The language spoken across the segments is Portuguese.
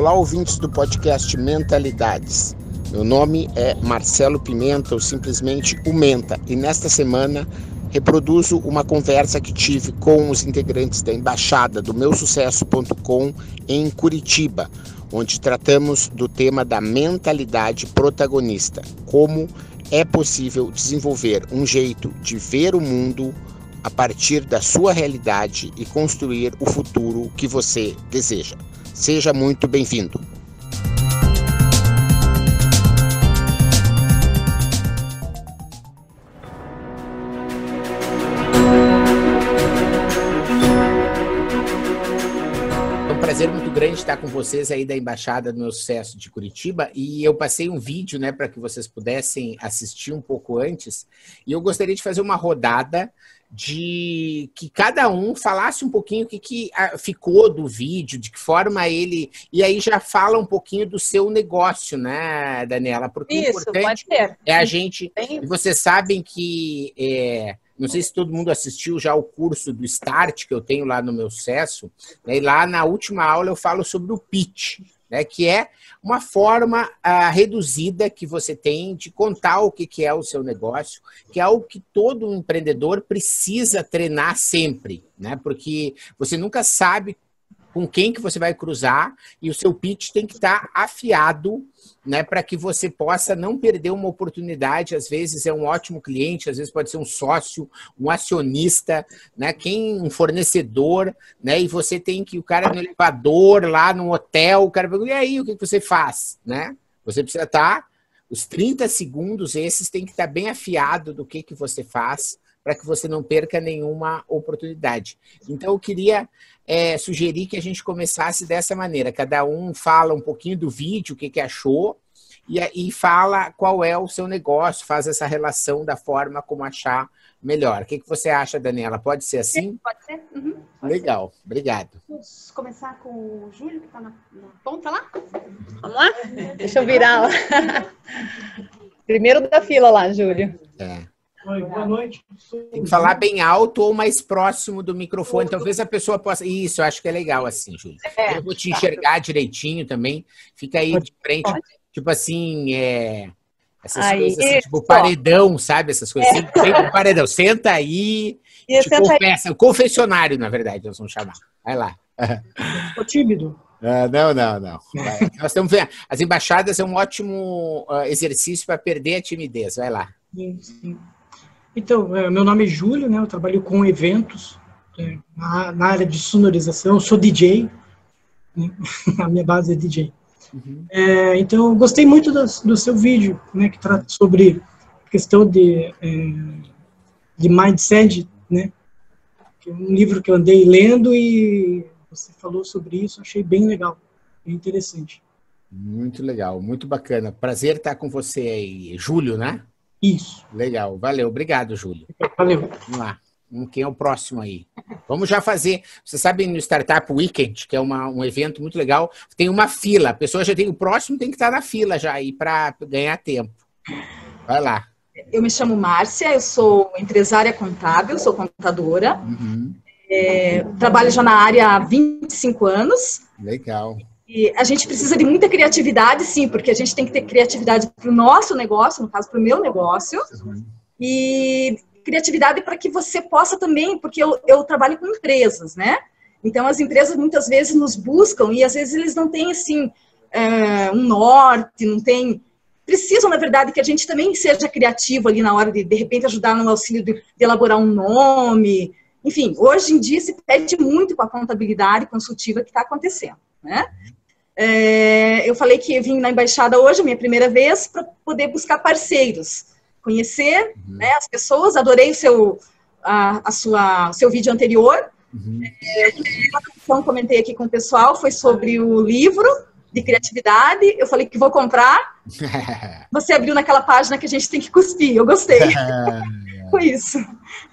Olá, ouvintes do podcast Mentalidades. Meu nome é Marcelo Pimenta, ou simplesmente o Menta, e nesta semana reproduzo uma conversa que tive com os integrantes da embaixada do meusucesso.com em Curitiba, onde tratamos do tema da mentalidade protagonista, como é possível desenvolver um jeito de ver o mundo a partir da sua realidade e construir o futuro que você deseja. Seja muito bem-vindo. É um prazer muito grande estar com vocês aí da Embaixada do Meu Sucesso de Curitiba e eu passei um vídeo, né, para que vocês pudessem assistir um pouco antes e eu gostaria de fazer uma rodada de que cada um falasse um pouquinho o que, que ah, ficou do vídeo, de que forma ele. E aí já fala um pouquinho do seu negócio, né, Daniela? Porque Isso, o importante é a gente. Vocês sabem que. É, não sei se todo mundo assistiu já o curso do Start que eu tenho lá no meu sucesso. Né, e lá na última aula eu falo sobre o pitch né, que é uma forma uh, reduzida que você tem de contar o que, que é o seu negócio, que é algo que todo empreendedor precisa treinar sempre, né, porque você nunca sabe com quem que você vai cruzar e o seu pitch tem que estar afiado, né, para que você possa não perder uma oportunidade. Às vezes é um ótimo cliente, às vezes pode ser um sócio, um acionista, né, quem um fornecedor, né, e você tem que o cara no elevador lá no hotel, o cara pergunta, e aí, o que, que você faz, né? Você precisa estar os 30 segundos esses tem que estar bem afiado do que que você faz para que você não perca nenhuma oportunidade. Então, eu queria é, sugerir que a gente começasse dessa maneira. Cada um fala um pouquinho do vídeo, o que, que achou, e, e fala qual é o seu negócio, faz essa relação da forma como achar melhor. O que, que você acha, Daniela? Pode ser assim? Pode ser. Uhum, pode Legal, ser. obrigado. Vamos começar com o Júlio, que está na, na, ponta lá? Vamos lá? Deixa eu virar lá. Primeiro da fila lá, Júlio. É. Oi, boa noite. Tem que falar bem alto ou mais próximo do microfone. Talvez a pessoa possa. Isso, eu acho que é legal assim, Júlio. É, eu vou te enxergar direitinho também. Fica aí de frente. Pode. Tipo assim, é. Essas aí, coisas assim, tipo paredão, sabe? Essas coisas assim. É. paredão. Senta aí. E te confessa. Aí. O confessionário, na verdade, nós vamos chamar. Vai lá. Tô tímido. Ah, não, não, não. Nós estamos vendo. As embaixadas é um ótimo uh, exercício para perder a timidez. Vai lá. Sim, sim. Então, é, meu nome é Júlio, né? Eu trabalho com eventos é, na, na, área de sonorização. Eu sou DJ, né? a minha base é DJ. Uhum. É, então, eu gostei muito do, do, seu vídeo, né? Que trata sobre questão de é, de mindset, né? Que é um livro que eu andei lendo e você falou sobre isso. Achei bem legal, bem interessante. Muito legal, muito bacana. Prazer estar com você aí, Júlio, né? Isso. Legal, valeu. Obrigado, Júlio. Valeu. Vamos lá. Quem é o próximo aí? Vamos já fazer. Você sabe no Startup Weekend, que é uma, um evento muito legal, tem uma fila. A pessoa já tem o próximo, tem que estar na fila já aí para ganhar tempo. Vai lá. Eu me chamo Márcia, eu sou empresária contábil, sou contadora. Uhum. É, trabalho já na área há 25 anos. Legal. E a gente precisa de muita criatividade, sim, porque a gente tem que ter criatividade para o nosso negócio, no caso, para o meu negócio, uhum. e criatividade para que você possa também, porque eu, eu trabalho com empresas, né? Então, as empresas muitas vezes nos buscam e às vezes eles não têm, assim, é, um norte, não tem. Precisam, na verdade, que a gente também seja criativo ali na hora de, de repente, ajudar no auxílio de, de elaborar um nome. Enfim, hoje em dia se pede muito com a contabilidade consultiva que está acontecendo, né? É, eu falei que vim na embaixada hoje, minha primeira vez, para poder buscar parceiros, conhecer uhum. né, as pessoas. Adorei o seu, a, a sua, seu vídeo anterior. Uhum. É, eu comentei aqui com o pessoal foi sobre o livro de criatividade. Eu falei que vou comprar. Você abriu naquela página que a gente tem que cuspir. Eu gostei. Foi isso.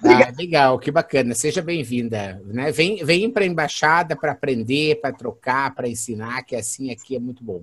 Ah, legal, que bacana. Seja bem-vinda. Né? Vem, vem para a embaixada para aprender, para trocar, para ensinar, que assim aqui é muito bom.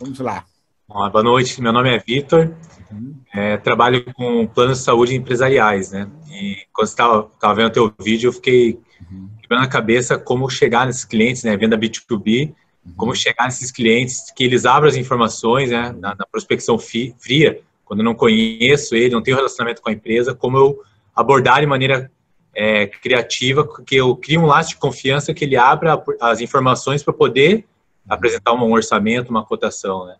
Vamos lá. boa noite, meu nome é Vitor. Uhum. É, trabalho com planos de saúde empresariais, né? E quando você estava vendo o teu vídeo, eu fiquei uhum. quebrando a cabeça como chegar nesses clientes, né? Venda B2B, como chegar nesses clientes, que eles abram as informações, né, na, na prospecção fria, quando eu não conheço ele, não tenho relacionamento com a empresa, como eu abordar de maneira é, criativa, que eu crio um laço de confiança que ele abra as informações para poder apresentar um orçamento, uma cotação, né?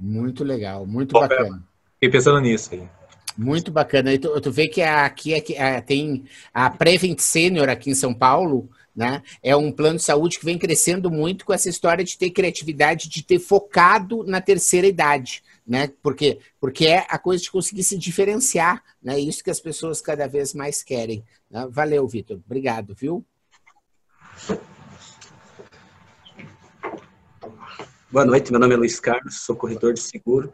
Muito legal, muito Bom, bacana. Fiquei pensando nisso aí. Muito bacana. E tu, tu vê que aqui, aqui tem a Prevent Senior aqui em São Paulo, né? É um plano de saúde que vem crescendo muito com essa história de ter criatividade, de ter focado na terceira idade, né? Porque, porque é a coisa de conseguir se diferenciar, né? Isso que as pessoas cada vez mais querem. Né? Valeu, Vitor. Obrigado, viu? Boa noite, meu nome é Luiz Carlos, sou corretor de seguro.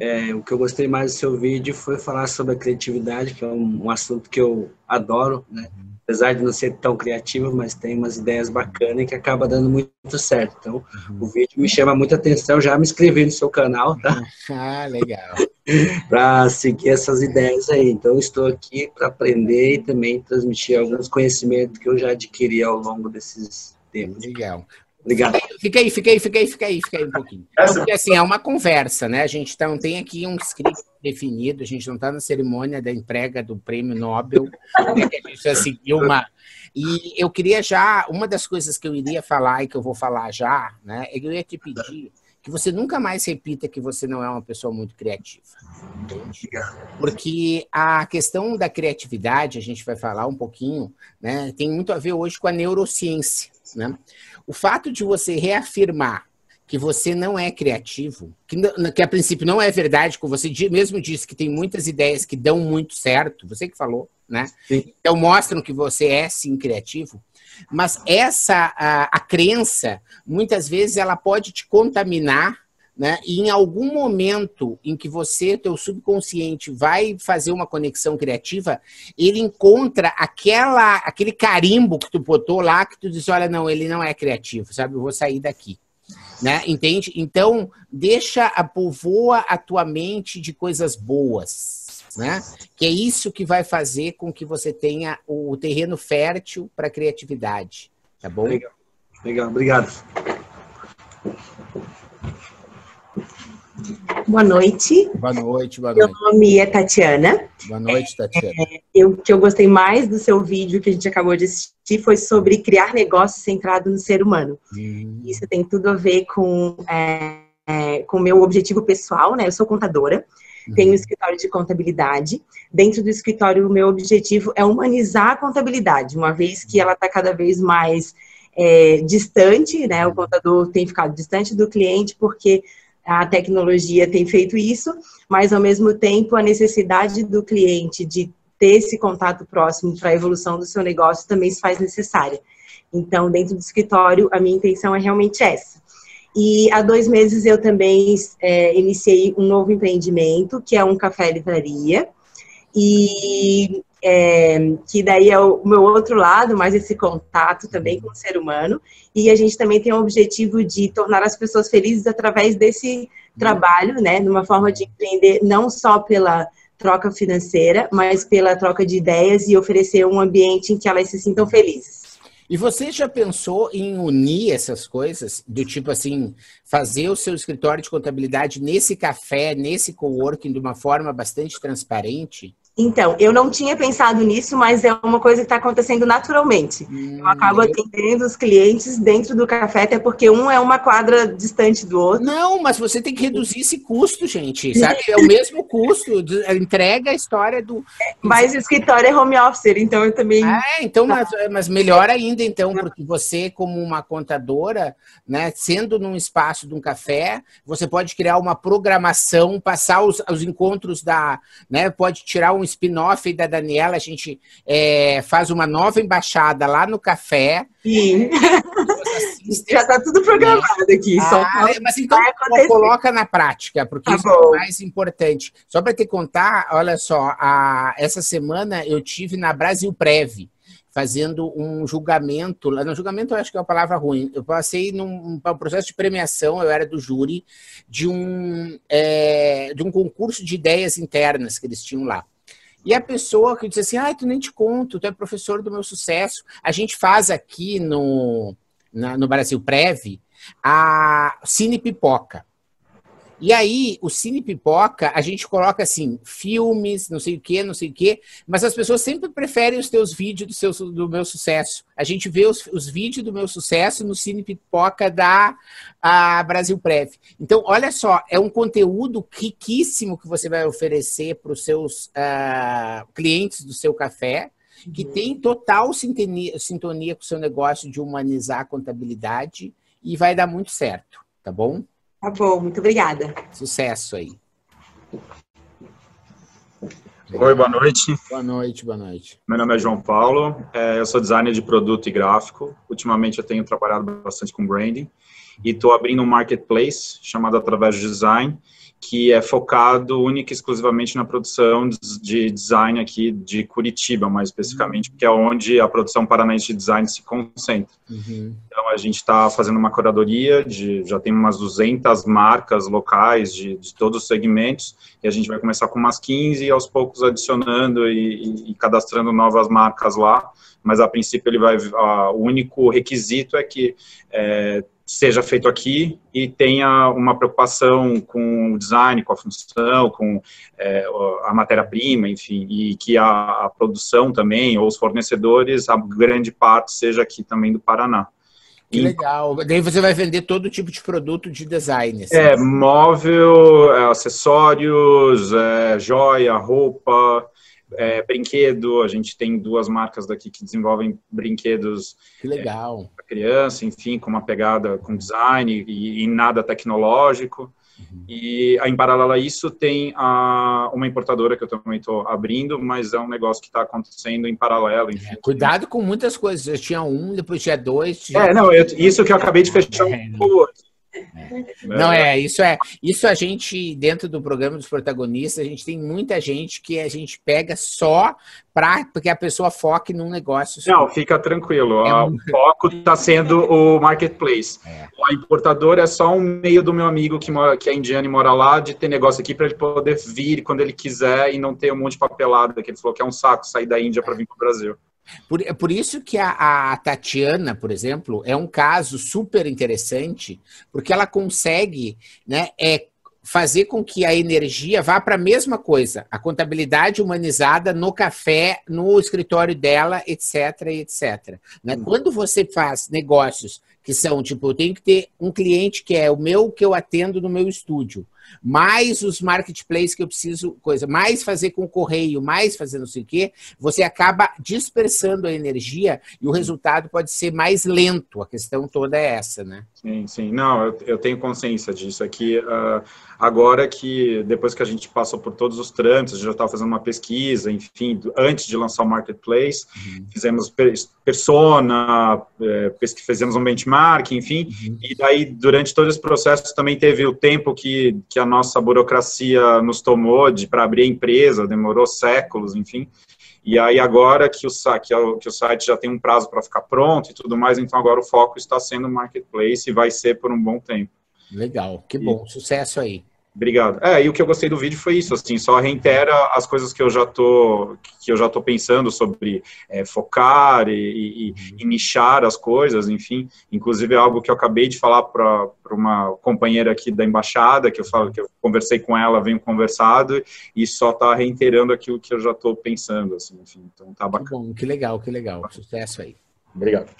É, o que eu gostei mais do seu vídeo foi falar sobre a criatividade, que é um, um assunto que eu adoro, né? apesar de não ser tão criativo, mas tem umas ideias bacanas que acaba dando muito certo. Então, uhum. o vídeo me chama muita atenção, já me inscrevi no seu canal, tá? Ah, legal. para seguir essas ideias aí. Então, estou aqui para aprender e também transmitir alguns conhecimentos que eu já adquiri ao longo desses tempos. Legal. Obrigado. Fica aí, fica aí, fica aí, fica aí, fica aí um pouquinho. Porque assim, é uma conversa, né? A gente não tem aqui um script definido, a gente não está na cerimônia da entrega do prêmio Nobel, né? a gente já seguiu uma. E eu queria já, uma das coisas que eu iria falar e que eu vou falar já, né? É que eu ia te pedir que você nunca mais repita que você não é uma pessoa muito criativa. Entende? Porque a questão da criatividade, a gente vai falar um pouquinho, né? Tem muito a ver hoje com a neurociência, né? O fato de você reafirmar que você não é criativo, que, que a princípio não é verdade, como você mesmo disse que tem muitas ideias que dão muito certo, você que falou, né? Sim. Então mostram que você é sim criativo, mas essa a, a crença muitas vezes ela pode te contaminar né? E em algum momento em que você, teu subconsciente, vai fazer uma conexão criativa, ele encontra aquela, aquele carimbo que tu botou lá, que tu diz, olha, não, ele não é criativo, sabe? Eu vou sair daqui. Né? Entende? Então, deixa, a povoa a tua mente de coisas boas, né? Que é isso que vai fazer com que você tenha o terreno fértil para criatividade, tá bom? Legal, legal, obrigado. Boa noite. Boa noite, boa noite. Meu nome é Tatiana. Boa noite, Tatiana. É, eu, o que eu gostei mais do seu vídeo que a gente acabou de assistir foi sobre criar negócio centrado no ser humano. Hum. Isso tem tudo a ver com é, é, com o meu objetivo pessoal, né? Eu sou contadora, uhum. tenho um escritório de contabilidade. Dentro do escritório, o meu objetivo é humanizar a contabilidade, uma vez que ela está cada vez mais é, distante, né? O contador tem ficado distante do cliente porque a tecnologia tem feito isso, mas ao mesmo tempo a necessidade do cliente de ter esse contato próximo para a evolução do seu negócio também se faz necessária. Então, dentro do escritório, a minha intenção é realmente essa. E há dois meses eu também é, iniciei um novo empreendimento, que é um café-livraria. E é, que daí é o meu outro lado, mais esse contato também com o ser humano. E a gente também tem o objetivo de tornar as pessoas felizes através desse trabalho, né? Numa forma de empreender não só pela troca financeira, mas pela troca de ideias e oferecer um ambiente em que elas se sintam felizes. E você já pensou em unir essas coisas? Do tipo assim, fazer o seu escritório de contabilidade nesse café, nesse coworking, de uma forma bastante transparente? Então, eu não tinha pensado nisso, mas é uma coisa que está acontecendo naturalmente. Hum, eu acabo atendendo os clientes dentro do café, até porque um é uma quadra distante do outro. Não, mas você tem que reduzir esse custo, gente. Sabe? É o mesmo custo. Entrega a história do. Mas o escritório é home office, então eu também. Ah, então, mas, mas melhor ainda, então, porque você, como uma contadora, né, sendo num espaço de um café, você pode criar uma programação, passar os, os encontros da. Né, pode tirar um um spin-off da Daniela, a gente é, faz uma nova embaixada lá no café. Sim. Já está tudo programado aqui. Ah, só mas então coloca na prática, porque tá isso bom. é o mais importante. Só para te contar, olha só, a, essa semana eu tive na Brasil Prev fazendo um julgamento, no julgamento eu acho que é uma palavra ruim, eu passei num um processo de premiação, eu era do júri, de um, é, de um concurso de ideias internas que eles tinham lá. E a pessoa que diz assim, ah, tu nem te conto, tu é professor do meu sucesso. A gente faz aqui no, na, no Brasil Prev, a Cine Pipoca. E aí, o Cine Pipoca, a gente coloca assim, filmes, não sei o quê, não sei o quê, mas as pessoas sempre preferem os teus vídeos do, seu, do meu sucesso. A gente vê os, os vídeos do meu sucesso no Cine Pipoca da a Brasil Prev. Então, olha só, é um conteúdo riquíssimo que você vai oferecer para os seus uh, clientes do seu café, que uhum. tem total sintonia, sintonia com o seu negócio de humanizar a contabilidade e vai dar muito certo, tá bom? Tá bom, muito obrigada. Sucesso aí. Oi, boa noite. Boa noite, boa noite. Meu nome é João Paulo, é, eu sou designer de produto e gráfico. Ultimamente eu tenho trabalhado bastante com branding e estou abrindo um marketplace chamado Através do Design, que é focado única e exclusivamente na produção de design aqui de Curitiba, mais especificamente, porque é onde a produção paranaense de design se concentra. Uhum. A gente está fazendo uma curadoria, de, já tem umas 200 marcas locais de, de, todos os segmentos, e a gente vai começar com umas 15 e aos poucos adicionando e, e, e cadastrando novas marcas lá, mas a princípio ele vai, a, o único requisito é que é, seja feito aqui e tenha uma preocupação com o design, com a função, com é, a matéria-prima, enfim, e que a, a, produção também, ou os fornecedores, a grande parte seja aqui também do Paraná. Que e, legal. Daí você vai vender todo tipo de produto de design. Assim. É, móvel, é, acessórios, é, joia, roupa, é, brinquedo, a gente tem duas marcas daqui que desenvolvem brinquedos. Que legal. É, para criança, enfim, com uma pegada com design e, e nada tecnológico. Uhum. E em paralelo a isso tem a, uma importadora que eu também estou abrindo, mas é um negócio que está acontecendo em paralelo. Enfim. É, cuidado com muitas coisas. Eu tinha um, depois tinha dois. Tinha... É, não, eu, isso que eu acabei de fechar é, um é. Não é, isso é, isso a gente dentro do programa dos protagonistas, a gente tem muita gente que a gente pega só para porque a pessoa foque num negócio. Só. Não, fica tranquilo. É um... O foco está sendo o marketplace. É. A importadora é só um meio do meu amigo que mora, que é indiano e mora lá, de ter negócio aqui para ele poder vir quando ele quiser e não ter um monte de papelada que ele falou que é um saco sair da Índia para vir para o Brasil. Por, por isso que a, a, Tatiana, por exemplo, é um caso super interessante, porque ela consegue né, é, fazer com que a energia vá para a mesma coisa, a contabilidade humanizada no café, no escritório dela, etc, etc. Né? Uhum. Quando você faz negócios que são, tipo, eu tenho que ter um cliente que é o meu que eu atendo no meu estúdio, mais os marketplaces que eu preciso, coisa, mais fazer com o correio, mais fazer não sei o quê, você acaba dispersando a energia e o resultado pode ser mais lento. A questão toda é essa, né? Sim, sim. Não, eu, eu tenho consciência disso. Aqui, uh, agora que, depois que a gente passou por todos os trâmites, a gente já estava fazendo uma pesquisa, enfim, antes de lançar o marketplace, uhum. fizemos persona, é, fizemos um benchmark, enfim, uhum. e daí, durante todo esse processo, também teve o tempo que, que a nossa burocracia nos tomou de para abrir a empresa, demorou séculos, enfim. E aí agora que o, que, o, que o site já tem um prazo para ficar pronto e tudo mais, então agora o foco está sendo o marketplace e vai ser por um bom tempo. Legal, que bom, e, sucesso aí. Obrigado. É, e o que eu gostei do vídeo foi isso, assim, só reitera as coisas que eu já tô, que eu já tô pensando sobre é, focar e, e, e, nichar as coisas, enfim. Inclusive é algo que eu acabei de falar para uma companheira aqui da embaixada, que eu falo que eu conversei com ela, venho conversado e só está reiterando aquilo que eu já estou pensando, assim, enfim. Então tá bacana. Que bom, que legal, que legal. Sucesso aí. Obrigado.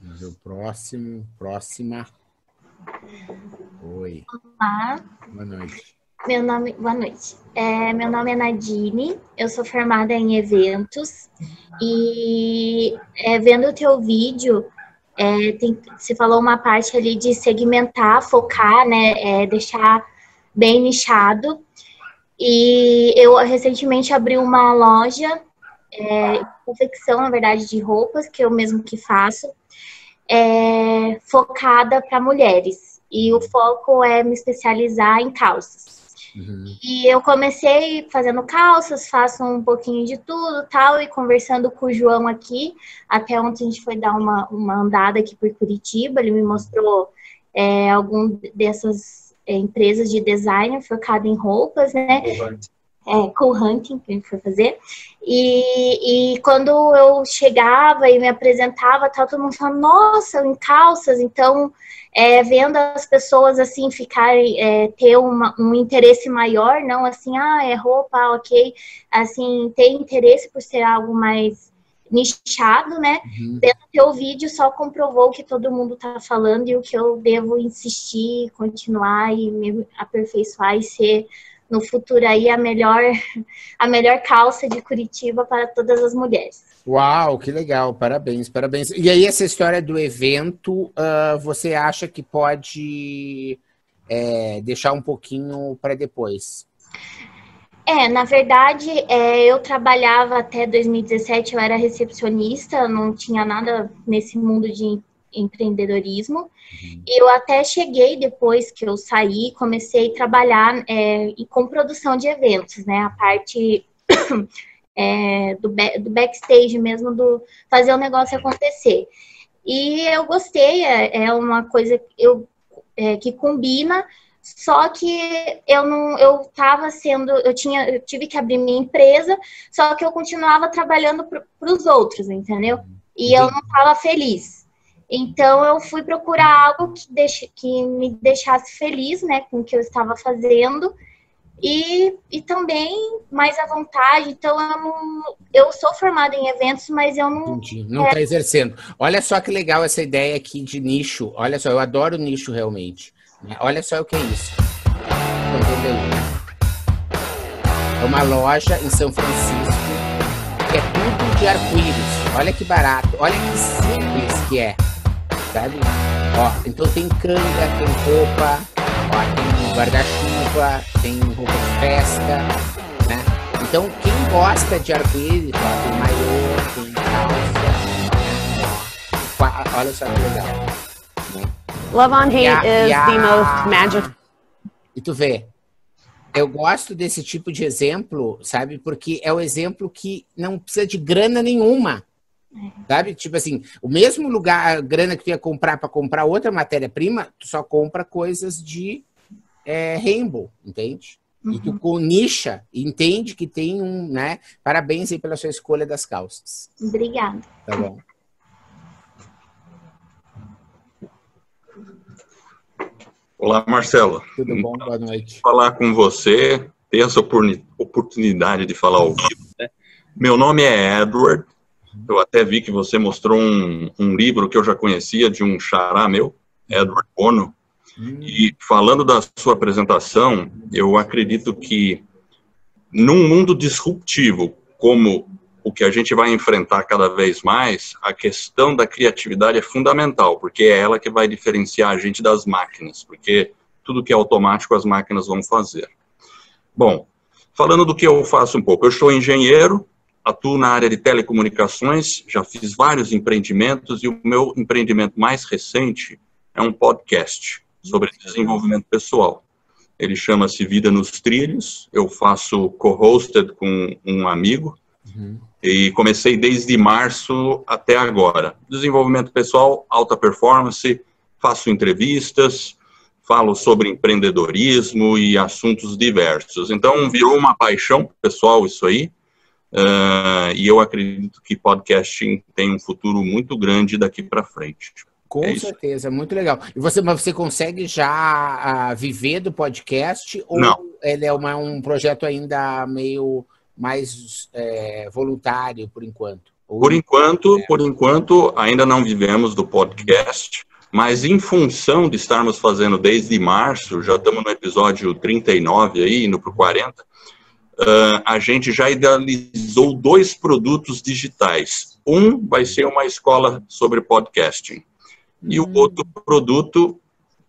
Vamos ver o próximo, próxima. Oi. Olá. Boa noite. Meu nome, boa noite. É, meu nome é Nadine, eu sou formada em eventos e é, vendo o teu vídeo, é, tem, você falou uma parte ali de segmentar, focar, né, é, deixar bem nichado. E eu recentemente abri uma loja, é, confecção, na verdade, de roupas, que eu mesmo que faço é, focada para mulheres. E o foco é me especializar em calças. Uhum. E eu comecei fazendo calças, faço um pouquinho de tudo tal, e conversando com o João aqui, até ontem a gente foi dar uma, uma andada aqui por Curitiba, ele me mostrou é, algum dessas é, empresas de design focado em roupas, né? É, cool hunting que a gente foi fazer. E, e quando eu chegava e me apresentava, tal, todo mundo falava, nossa, em calças, então é, vendo as pessoas assim ficarem, é, ter uma, um interesse maior, não assim, ah, é roupa, ok, assim, ter interesse por ser algo mais nichado, né? Uhum. Teu vídeo só comprovou o que todo mundo tá falando e o que eu devo insistir, continuar e me aperfeiçoar e ser no futuro aí a melhor a melhor calça de Curitiba para todas as mulheres. Uau, que legal, parabéns, parabéns. E aí, essa história do evento, uh, você acha que pode é, deixar um pouquinho para depois? É, na verdade, é, eu trabalhava até 2017, eu era recepcionista, não tinha nada nesse mundo de empreendedorismo. Uhum. Eu até cheguei depois que eu saí, comecei a trabalhar é, com produção de eventos, né? A parte é, do, do backstage mesmo, do fazer o negócio acontecer. E eu gostei, é, é uma coisa eu, é, que combina, só que eu não, eu estava sendo, eu tinha, eu tive que abrir minha empresa, só que eu continuava trabalhando para os outros, entendeu? E eu não estava feliz. Então eu fui procurar algo que, deixe, que me deixasse feliz, né, com o que eu estava fazendo e, e também mais à vontade. Então, eu, não, eu sou formada em eventos, mas eu não. Entendi. Não está é... exercendo. Olha só que legal essa ideia aqui de nicho. Olha só, eu adoro nicho realmente. Né? Olha só o que é isso. É uma loja em São Francisco que é tudo de arco-íris. Olha que barato. Olha que simples que é. Ó, então tem canga, tem roupa, ó, tem guarda-chuva, tem roupa de festa, né? Então, quem gosta de arco-íris, tem maiô, tem calça, olha só que legal. Né? Love on Hate is the most magic. E tu vê, eu gosto desse tipo de exemplo, sabe? Porque é o exemplo que não precisa de grana nenhuma. Sabe? Tipo assim, o mesmo lugar, a grana que tu ia comprar para comprar outra matéria-prima, tu só compra coisas de é, rainbow, entende? Uhum. E tu uhum. com nicha, entende que tem um, né? Parabéns aí pela sua escolha das calças. Obrigada. Tá bom. Olá, Marcelo. Tudo bom? Boa noite. Falar com você, ter essa oportunidade de falar ao vivo. Né? Meu nome é Edward. Eu até vi que você mostrou um, um livro que eu já conhecia de um xará meu, Edward Bono. E falando da sua apresentação, eu acredito que num mundo disruptivo como o que a gente vai enfrentar cada vez mais, a questão da criatividade é fundamental, porque é ela que vai diferenciar a gente das máquinas, porque tudo que é automático as máquinas vão fazer. Bom, falando do que eu faço um pouco, eu sou engenheiro, atuo na área de telecomunicações, já fiz vários empreendimentos e o meu empreendimento mais recente é um podcast sobre desenvolvimento pessoal. Ele chama-se Vida nos Trilhos. Eu faço co-hosted com um amigo uhum. e comecei desde março até agora. Desenvolvimento pessoal, alta performance, faço entrevistas, falo sobre empreendedorismo e assuntos diversos. Então, virou uma paixão pessoal isso aí. Uh, e eu acredito que podcasting tem um futuro muito grande daqui para frente. Com é certeza, muito legal. E você, mas você consegue já uh, viver do podcast ou Não. ele é uma, um projeto ainda meio mais é, voluntário por enquanto? Ou por enquanto, é... por enquanto, ainda não vivemos do podcast, mas em função de estarmos fazendo desde março, já estamos no episódio 39 aí, indo para o 40, uh, a gente já idealizou dois produtos digitais. Um vai ser uma escola sobre podcasting e o outro produto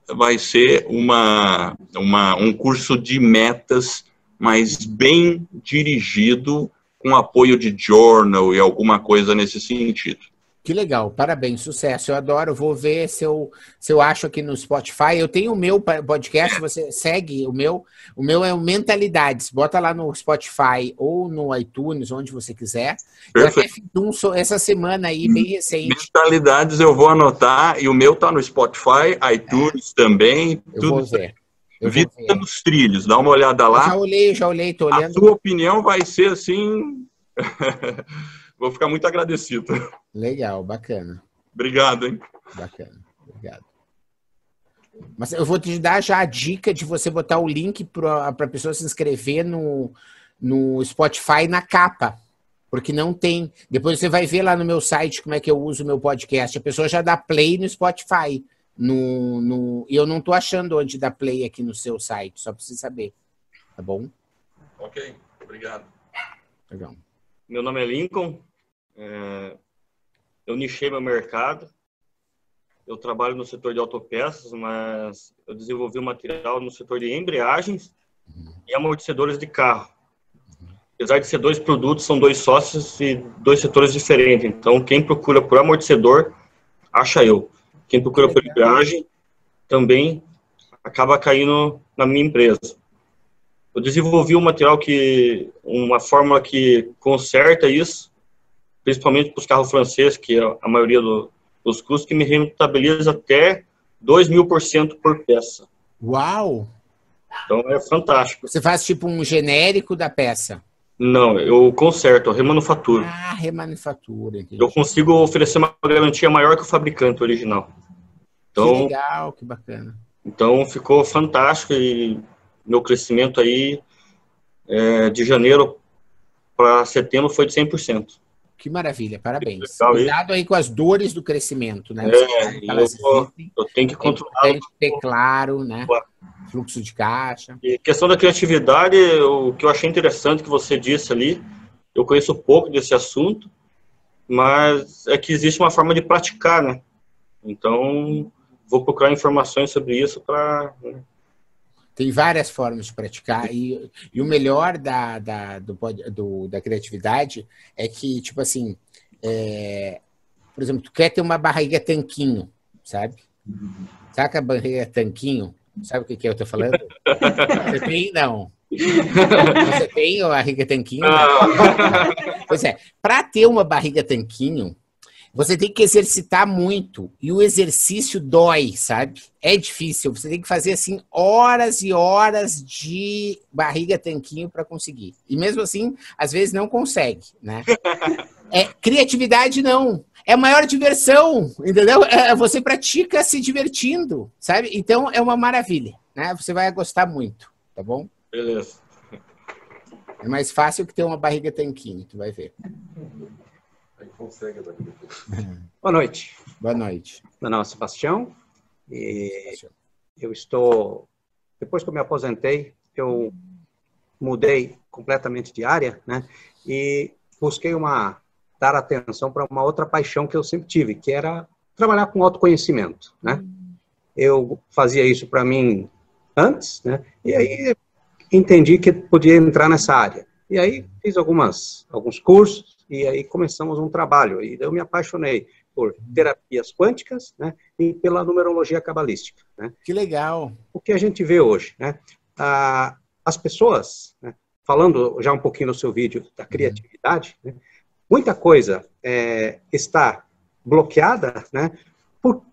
vai ser uma, uma, um curso de metas, mas bem dirigido, com apoio de journal e alguma coisa nesse sentido. Que legal, parabéns, sucesso. Eu adoro, vou ver se eu, se eu acho aqui no Spotify. Eu tenho o meu podcast, você segue o meu. O meu é o Mentalidades. Bota lá no Spotify ou no iTunes, onde você quiser. Perfeito. Eu até fiz um essa semana aí, bem recente. Mentalidades eu vou anotar, e o meu tá no Spotify, iTunes é. também. Eu vou ver. Vida nos Trilhos, dá uma olhada lá. Eu já olhei, já olhei, tô olhando. A sua opinião vai ser assim. Vou ficar muito agradecido. Legal, bacana. Obrigado, hein? Bacana, obrigado. Mas eu vou te dar já a dica de você botar o link para a pessoa se inscrever no, no Spotify na capa. Porque não tem. Depois você vai ver lá no meu site como é que eu uso o meu podcast. A pessoa já dá play no Spotify. No, no, eu não estou achando onde dá play aqui no seu site, só para você saber. Tá bom? Ok, obrigado. Legal. Meu nome é Lincoln. É, eu nichei meu mercado. Eu trabalho no setor de autopeças, mas eu desenvolvi um material no setor de embreagens e amortecedores de carro. Apesar de ser dois produtos, são dois sócios e dois setores diferentes. Então, quem procura por amortecedor, acha eu. Quem procura por embreagem, também acaba caindo na minha empresa. Eu desenvolvi um material que, uma fórmula que conserta isso, principalmente para os carros franceses, que é a maioria do, dos custos, que me rentabiliza até 2 mil por cento por peça. Uau! Então é fantástico. Você faz tipo um genérico da peça? Não, eu conserto, eu remanufaturo. Ah, remanufatura. Entendi. Eu consigo oferecer uma garantia maior que o fabricante original. Então, que legal, que bacana. Então ficou fantástico e meu crescimento aí é, de janeiro para setembro foi de 100%. Que maravilha, parabéns. Cuidado aí com as dores do crescimento, né? É, eu, vou, eu, tenho que controlar. Tem que ter claro, né? Fluxo de caixa. E questão da criatividade, o que eu achei interessante que você disse ali, eu conheço pouco desse assunto, mas é que existe uma forma de praticar, né? Então, vou procurar informações sobre isso para né? Tem várias formas de praticar. E, e o melhor da, da, do, do, da criatividade é que, tipo assim, é, por exemplo, tu quer ter uma barriga tanquinho, sabe? Saca a barriga tanquinho? Sabe o que, que eu tô falando? Você tem? Não. Você tem a barriga tanquinho? Pois é, para ter uma barriga tanquinho, você tem que exercitar muito e o exercício dói, sabe? É difícil. Você tem que fazer assim horas e horas de barriga tanquinho para conseguir. E mesmo assim, às vezes não consegue, né? É, criatividade não. É maior diversão, entendeu? É, você pratica se divertindo, sabe? Então é uma maravilha, né? Você vai gostar muito, tá bom? Beleza. É mais fácil que ter uma barriga tanquinho, tu vai ver consegue Boa noite. Boa noite. Meu nome é Sebastião e eu estou, depois que eu me aposentei, eu mudei completamente de área, né? E busquei uma dar atenção para uma outra paixão que eu sempre tive, que era trabalhar com autoconhecimento, né? Eu fazia isso para mim antes, né? E aí entendi que podia entrar nessa área. E aí fiz algumas alguns cursos e aí começamos um trabalho. E eu me apaixonei por terapias quânticas né, e pela numerologia cabalística. Né. Que legal! O que a gente vê hoje, né? Ah, as pessoas, né, falando já um pouquinho no seu vídeo da criatividade, né, muita coisa é, está bloqueada né, por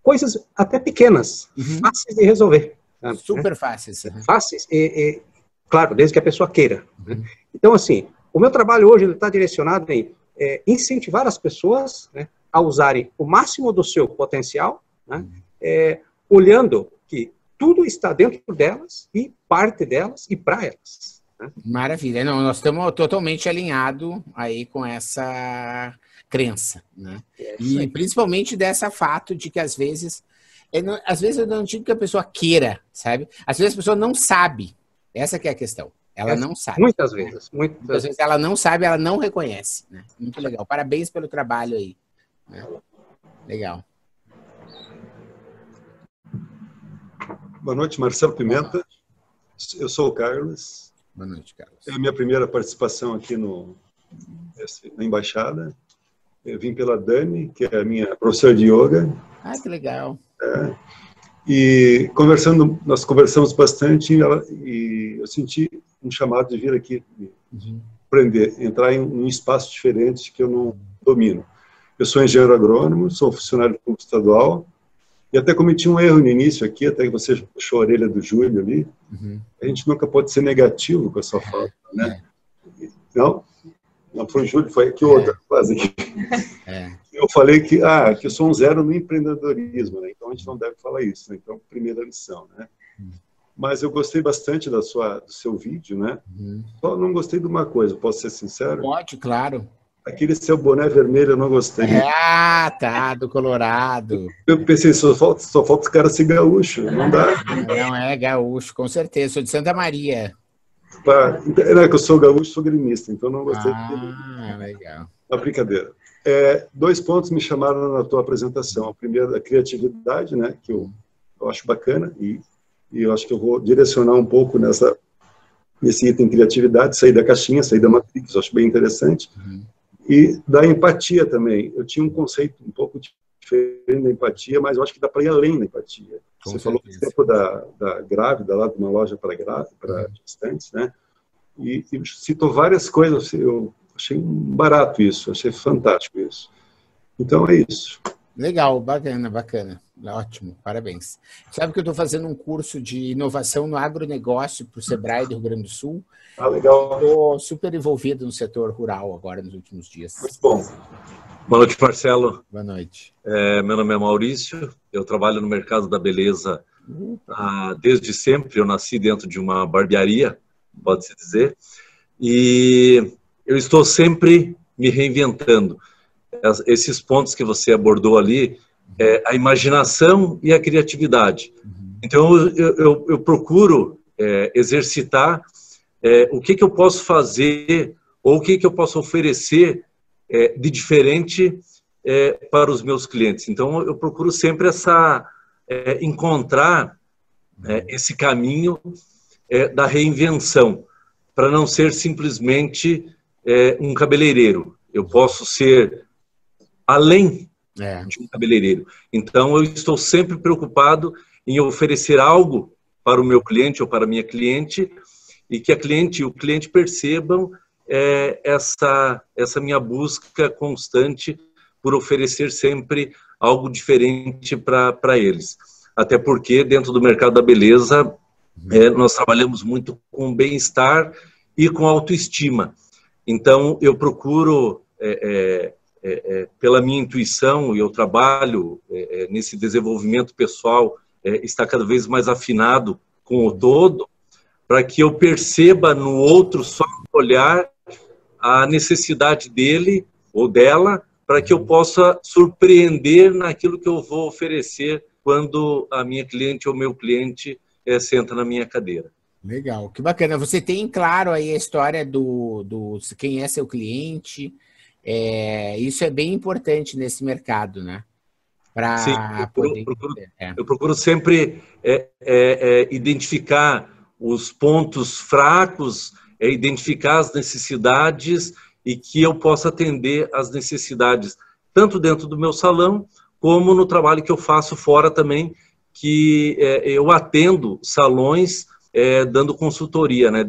coisas até pequenas, uhum. fáceis de resolver. Né. Super fáceis. Uhum. Fáceis, e, e, claro, desde que a pessoa queira. Né. Uhum. Então, assim, o meu trabalho hoje está direcionado em é, incentivar as pessoas né, a usarem o máximo do seu potencial, né, é, olhando que tudo está dentro delas e parte delas e para elas. Né? Maravilha. Não, nós estamos totalmente alinhados aí com essa crença, né? É e principalmente dessa fato de que às vezes, não, às vezes eu não digo que a pessoa queira, sabe? Às vezes a pessoa não sabe. Essa é a questão. Ela não sabe. Muitas vezes. Muitas, muitas vezes ela não sabe, ela não reconhece. Né? Muito legal. Parabéns pelo trabalho aí. Né? Legal. Boa noite, Marcelo Pimenta. Eu sou o Carlos. Boa noite, Carlos. É a minha primeira participação aqui no, na embaixada. Eu vim pela Dani, que é a minha professora de yoga. Ah, que legal. É, e conversando, nós conversamos bastante e, ela, e eu senti um chamado de vir aqui uhum. aprender, entrar em um espaço diferente que eu não domino. Eu sou engenheiro agrônomo, sou funcionário público estadual E até cometi um erro no início aqui, até que você puxou a orelha do Júlio ali. Uhum. A gente nunca pode ser negativo com a sua fala, né? É. Não? Não foi o Júlio, foi que outra, é. quase. É. Eu falei que, ah, que eu sou um zero no empreendedorismo, né? Então a gente não deve falar isso, né? Então, primeira lição, né? Uhum. Mas eu gostei bastante da sua, do seu vídeo, né? Uhum. Só não gostei de uma coisa, posso ser sincero? Pode, claro. Aquele seu boné vermelho eu não gostei. Ah, tá, do Colorado. Eu pensei, só falta, só falta os caras ser gaúcho, não dá. Não é gaúcho, com certeza. Sou de Santa Maria. Pá, não, é que eu sou gaúcho, sou gremista, então não gostei. Ah, legal. Uma brincadeira. É, dois pontos me chamaram na tua apresentação. A primeira, a criatividade, né, que eu, eu acho bacana e, e eu acho que eu vou direcionar um pouco nessa nesse item criatividade, sair da caixinha, sair da matrix, eu acho bem interessante. Uhum e da empatia também. Eu tinha um conceito um pouco diferente da empatia, mas eu acho que dá para ir além da empatia. Com Você certeza. falou, por exemplo, da, da grávida, lá de uma loja para grávida, para uhum. gestantes, né? E, e, citou várias coisas, eu achei barato isso, achei fantástico isso. Então é isso. Legal, bacana, bacana. Ótimo, parabéns. Sabe que eu estou fazendo um curso de inovação no agronegócio para o Sebrae do Rio Grande do Sul. Ah, legal. Estou super envolvido no setor rural agora nos últimos dias. Muito bom. Boa noite, Marcelo. Boa noite. É, meu nome é Maurício, eu trabalho no mercado da beleza ah, desde sempre. Eu nasci dentro de uma barbearia, pode-se dizer, e eu estou sempre me reinventando esses pontos que você abordou ali, é, a imaginação e a criatividade. Então, eu, eu, eu procuro é, exercitar é, o que, que eu posso fazer ou o que, que eu posso oferecer é, de diferente é, para os meus clientes. Então, eu procuro sempre essa é, encontrar esse caminho da reinvenção, para não ser simplesmente um cabeleireiro. Eu posso ser além é. de um cabeleireiro. Então, eu estou sempre preocupado em oferecer algo para o meu cliente ou para a minha cliente e que a cliente e o cliente percebam é, essa, essa minha busca constante por oferecer sempre algo diferente para eles. Até porque, dentro do mercado da beleza, é, nós trabalhamos muito com bem-estar e com autoestima. Então, eu procuro é, é é, pela minha intuição e eu trabalho é, é, nesse desenvolvimento pessoal, está cada vez mais afinado com o todo, para que eu perceba no outro só olhar a necessidade dele ou dela, para que eu possa surpreender naquilo que eu vou oferecer quando a minha cliente ou meu cliente é, senta na minha cadeira. Legal, que bacana. Você tem claro aí a história do, do quem é seu cliente, é, isso é bem importante nesse mercado, né? Para poder. Procuro, é. Eu procuro sempre é, é, é, identificar os pontos fracos, é, identificar as necessidades e que eu possa atender às necessidades, tanto dentro do meu salão, como no trabalho que eu faço fora também, que eu atendo salões dando consultoria, né?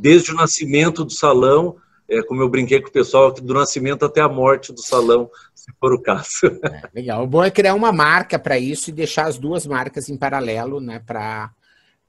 desde o nascimento do salão é, como eu brinquei com o pessoal, do nascimento até a morte do salão, se for o caso. É, legal. O bom é criar uma marca para isso e deixar as duas marcas em paralelo, né? Para,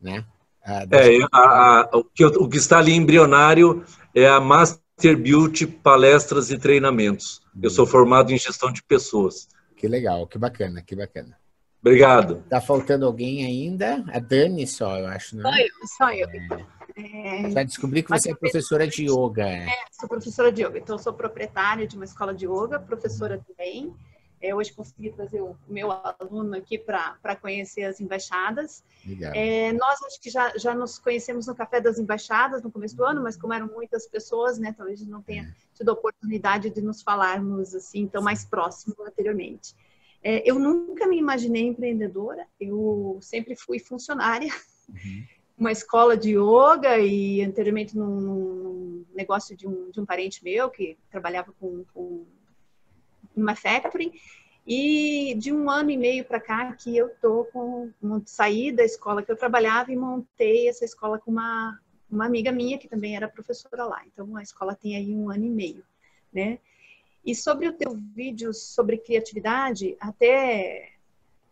né? É, a, a, o, que, o que está ali embrionário é a Master Beauty Palestras e Treinamentos. Eu sou formado em gestão de pessoas. Que legal, que bacana, que bacana. Obrigado. Tá faltando alguém ainda? A Dani só, eu acho, né? Só eu, só eu. É. É... Já descobri que você é professora de yoga. É, sou professora de yoga. Então, sou proprietária de uma escola de yoga, professora também. É, hoje consegui trazer o meu aluno aqui para conhecer as embaixadas. É, nós acho que já, já nos conhecemos no Café das Embaixadas no começo do ano, mas como eram muitas pessoas, né, talvez não tenha tido a oportunidade de nos falarmos assim tão mais próximo anteriormente. É, eu nunca me imaginei empreendedora, eu sempre fui funcionária. Uhum uma escola de yoga e anteriormente num, negócio de um, de um parente meu que trabalhava com, com uma factory. E de um ano e meio para cá que eu tô com saí da escola que eu trabalhava e montei essa escola com uma uma amiga minha que também era professora lá. Então a escola tem aí um ano e meio, né? E sobre o teu vídeo sobre criatividade, até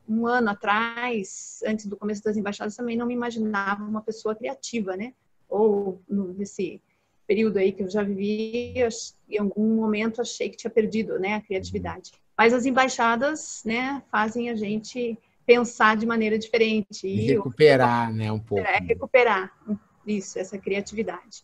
um ano atrás, antes do começo das embaixadas, também não me imaginava uma pessoa criativa, né? Ou nesse período aí que eu já vivi, em algum momento achei que tinha perdido, né, a criatividade. Mas as embaixadas, né, fazem a gente pensar de maneira diferente e recuperar, eu, né, um pouco. É, recuperar isso, essa criatividade.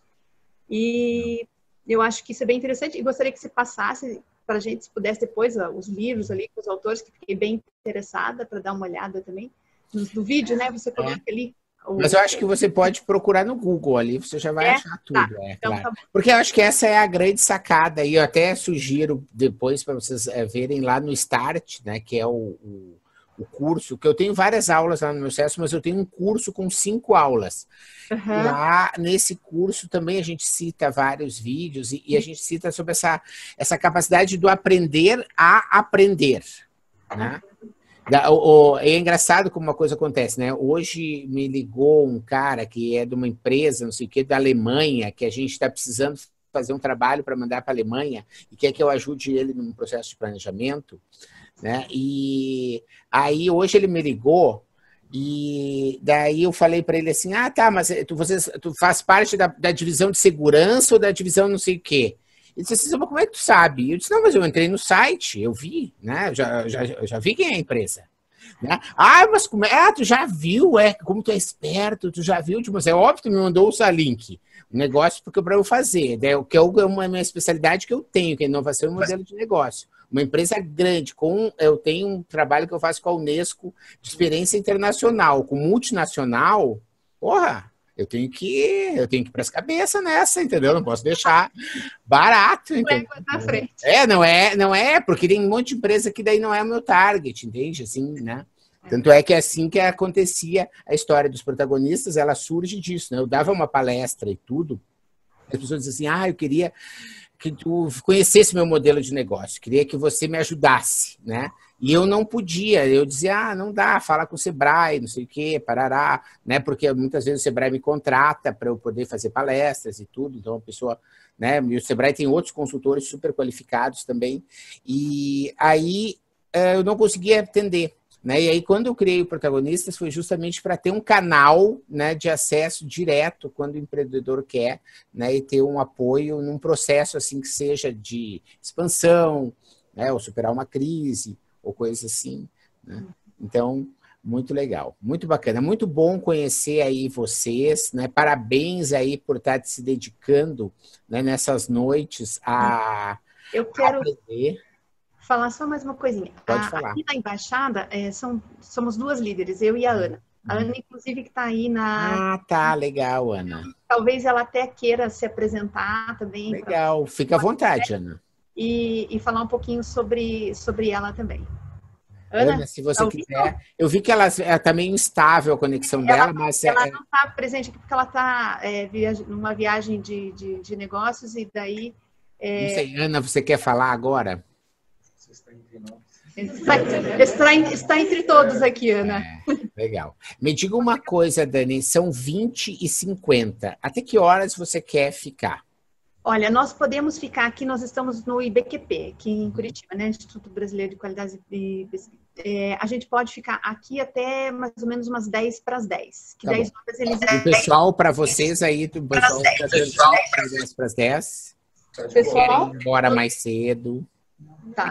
E eu acho que isso é bem interessante e gostaria que você passasse para a gente, se pudesse depois, os livros ali com os autores, que fiquei bem interessada para dar uma olhada também. No, no vídeo, né? Você coloca é. ali. O... Mas eu acho que você pode procurar no Google ali, você já vai é? achar tudo. Tá. É, então, claro. tá Porque eu acho que essa é a grande sacada, e eu até sugiro depois para vocês é, verem lá no Start, né? Que é o, o o curso, que eu tenho várias aulas lá no meu CESO, mas eu tenho um curso com cinco aulas. Uhum. Lá nesse curso também a gente cita vários vídeos e, e, a gente cita sobre essa, essa capacidade do aprender a aprender. Né? Da, o, o, é engraçado como uma coisa acontece, né? Hoje me ligou um cara que é de uma empresa, não sei o que, da Alemanha, que a gente está precisando fazer um trabalho para mandar para a Alemanha e quer que eu ajude ele num processo de planejamento. Né? E aí hoje ele me ligou e daí eu falei para ele assim: ah, tá, mas tu, você, tu faz parte da, da divisão de segurança ou da divisão não sei o quê? Ele disse assim, como é que tu sabe? Eu disse, não, mas eu entrei no site, eu vi, né? Eu já, já, já vi quem é a empresa. Né? Ah, mas como é? Ah, tu já viu, é, como tu é esperto, tu já viu, tipo, é óbvio que tu me mandou o link, um negócio porque para eu fazer, né? que é uma minha especialidade que eu tenho, que é inovação e modelo de negócio. Uma empresa grande, com eu tenho um trabalho que eu faço com a Unesco de experiência internacional, com multinacional, porra, eu tenho que eu tenho que ir para as cabeças nessa, entendeu? Não posso deixar barato. É, não é, não é, porque tem um monte de empresa que daí não é o meu target, entende? Assim, né? Tanto é que é assim que acontecia a história dos protagonistas, ela surge disso, né? Eu dava uma palestra e tudo, as pessoas diziam assim, ah, eu queria que tu conhecesse meu modelo de negócio, queria que você me ajudasse, né? E eu não podia, eu dizia, ah, não dá, fala com o Sebrae, não sei o quê, parará, né? Porque muitas vezes o Sebrae me contrata para eu poder fazer palestras e tudo, então a pessoa, né? E o Sebrae tem outros consultores super qualificados também, e aí eh, eu não conseguia atender. Né? E aí, quando eu criei o Protagonistas, foi justamente para ter um canal né, de acesso direto quando o empreendedor quer, né, e ter um apoio num processo assim que seja de expansão, né, ou superar uma crise, ou coisa assim. Né? Então, muito legal, muito bacana, muito bom conhecer aí vocês, né? Parabéns aí por estar se dedicando né, nessas noites a, eu quero, aprender falar só mais uma coisinha. Pode a, falar. Aqui na embaixada, é, são, somos duas líderes, eu e a Ana. A Ana, inclusive, que está aí na. Ah, tá, legal, Ana. Talvez ela até queira se apresentar também. Legal, pra... fica à vontade, Ana. E, falar um pouquinho sobre, sobre ela também. Ana, Ana se você tá quiser. Eu vi que ela está meio instável a conexão ela, dela, mas. Ela é... não está presente aqui porque ela está é, numa viagem de, de, de, negócios e daí. É... Não sei, Ana, você quer falar agora? Está, está, está, entre todos aqui, Ana. É, legal. Me diga uma coisa, Dani, são 20 e 50. Até que horas você quer ficar? Olha, nós podemos ficar aqui, nós estamos no IBQP, aqui em Curitiba, né? Instituto Brasileiro de Qualidade e é, a gente pode ficar aqui até mais ou menos umas 10 para as 10. Que tá 10 horas eles... O pessoal, para vocês aí, o pessoal para 10 para as 10. Pessoal? Embora mais cedo. Tá.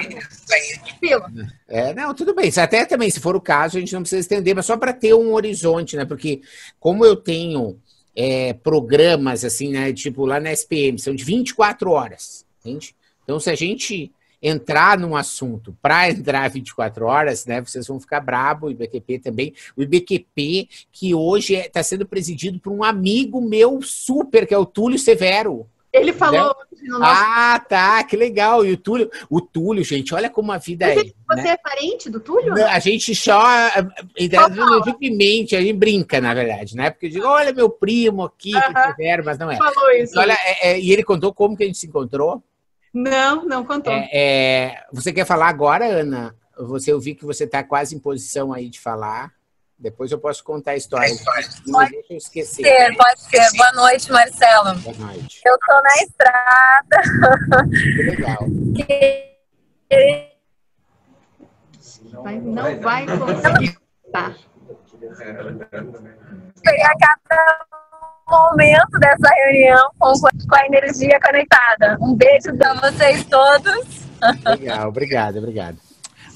É, não, tudo bem. Até também, se for o caso, a gente não precisa estender, mas só para ter um horizonte, né? Porque como eu tenho é, programas assim, né? Tipo lá na SPM, são de 24 horas, entende? Então, se a gente entrar num assunto para entrar 24 horas, né? Vocês vão ficar brabo, o IBQP também. O IBQP, que hoje está é, sendo presidido por um amigo meu super, que é o Túlio Severo. Ele falou no nosso... Ah, tá, que legal. E o Túlio, o Túlio, gente, olha como a vida você, é. Você né? é parente do Túlio? A gente só, evidentemente, a gente brinca, na verdade, né? Porque eu digo, olha meu primo aqui, uh -huh. que tiver, mas não é. Falou isso. Olha, é, é, e ele contou como que a gente se encontrou? Não, não contou. É, é você quer falar agora, Ana? Você ouvi que você está quase em posição aí de falar. Depois eu posso contar a história. Pode deixa eu esquecer. Ser, pode ser. Boa noite, Marcelo. Boa noite. Eu estou na estrada. Que legal. Vai, não vai conseguir. Tá. Pegar cada momento dessa reunião com, com a energia conectada. Um beijo para vocês todos. Legal, obrigado, obrigado.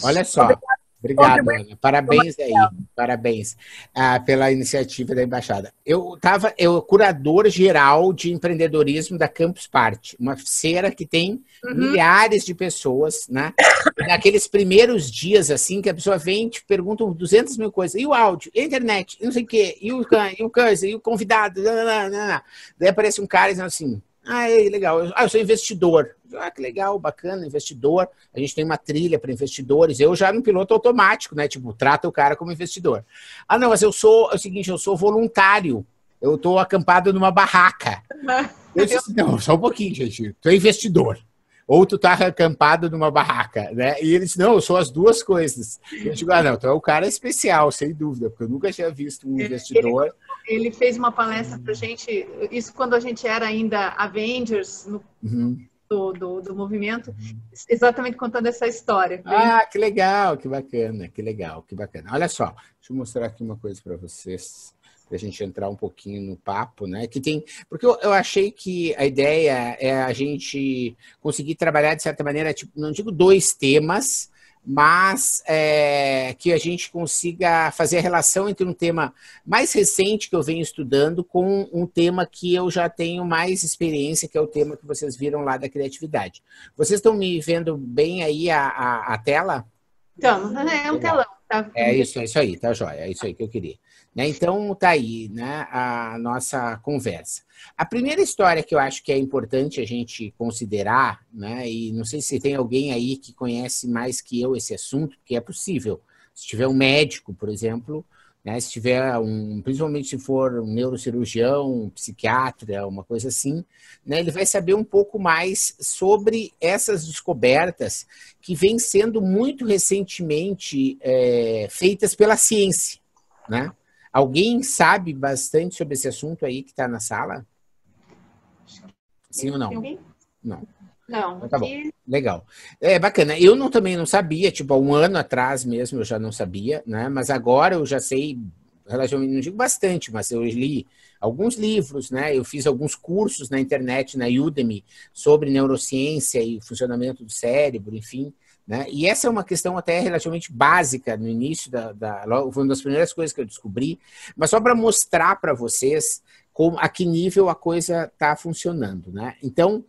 Olha só. Obrigado Obrigado, Ana. Parabéns aí, parabéns ah, pela iniciativa da embaixada. Eu estava, eu curador geral de empreendedorismo da Campus Party, uma feira que tem uhum. milhares de pessoas, né? Naqueles primeiros dias assim que a pessoa vem e te pergunta 200 mil coisas, e o áudio, e a internet, não sei o quê, e o e o coisa, e o convidado, não, não, não, daí aparece um cara dizendo assim, ah, é legal. Ah, eu sou investidor. Ah, que legal, bacana, investidor. A gente tem uma trilha para investidores. Eu já no piloto automático, né? Tipo, trata o cara como investidor. Ah, não, mas eu sou é o seguinte, eu sou voluntário. Eu estou acampado numa barraca. Eu disse, não, só um pouquinho, gente. Tu é investidor ou tu tá acampado numa barraca, né? E eles, não, eu sou as duas coisas. Eu digo, ah, não, então é o cara especial, sem dúvida, porque eu nunca tinha visto um investidor. Ele, ele fez uma palestra pra gente, isso quando a gente era ainda Avengers, no, uhum. Do, do, do, movimento, exatamente contando essa história. Ah, que legal, que bacana, que legal, que bacana. Olha só, deixa eu mostrar aqui uma coisa para vocês para a gente entrar um pouquinho no papo, né? Que tem, porque eu, eu, achei que a ideia é a gente conseguir trabalhar de certa maneira, tipo, não digo dois temas, mas é, que a gente consiga fazer a relação entre um tema mais recente que eu venho estudando com um tema que eu já tenho mais experiência, que é o tema que vocês viram lá da criatividade. Vocês estão me vendo bem aí a, a, a tela? Então, é um telão. Tá? É isso, é isso aí, tá jóia, é isso aí que eu queria. Né? Então, tá aí né, a nossa conversa. A primeira história que eu acho que é importante a gente considerar, né, e não sei se tem alguém aí que conhece mais que eu esse assunto, que é possível. Se tiver um médico, por exemplo, né, se tiver um, principalmente se for um neurocirurgião, um psiquiatra, uma coisa assim, né, ele vai saber um pouco mais sobre essas descobertas que vêm sendo muito recentemente é, feitas pela ciência, né? Alguém sabe bastante sobre esse assunto aí que está na sala? Sim ou não? Não. Não. Então, tá bom. Legal. É bacana. Eu não, também não sabia, tipo, há um ano atrás mesmo eu já não sabia, né? Mas agora eu já sei, relativamente, não digo bastante, mas eu li alguns livros, né? Eu fiz alguns cursos na internet, na Udemy, sobre neurociência e funcionamento do cérebro, enfim. Né? E essa é uma questão até relativamente básica no início da, da foi uma das primeiras coisas que eu descobri, mas só para mostrar para vocês como, a que nível a coisa está funcionando. Né? Então,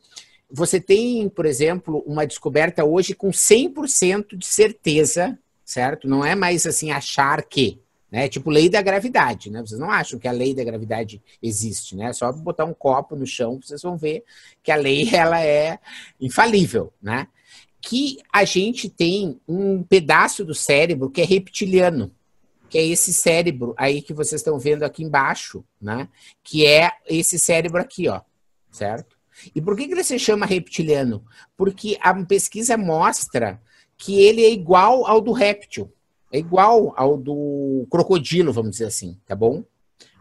você tem, por exemplo, uma descoberta hoje com 100% de certeza, certo? Não é mais assim achar que, né? Tipo lei da gravidade, né? Vocês não acham que a lei da gravidade existe, né? Só botar um copo no chão, vocês vão ver que a lei ela é infalível, né? Que a gente tem um pedaço do cérebro que é reptiliano, que é esse cérebro aí que vocês estão vendo aqui embaixo, né? Que é esse cérebro aqui, ó, certo? E por que, que ele se chama reptiliano? Porque a pesquisa mostra que ele é igual ao do réptil, é igual ao do crocodilo, vamos dizer assim, tá bom?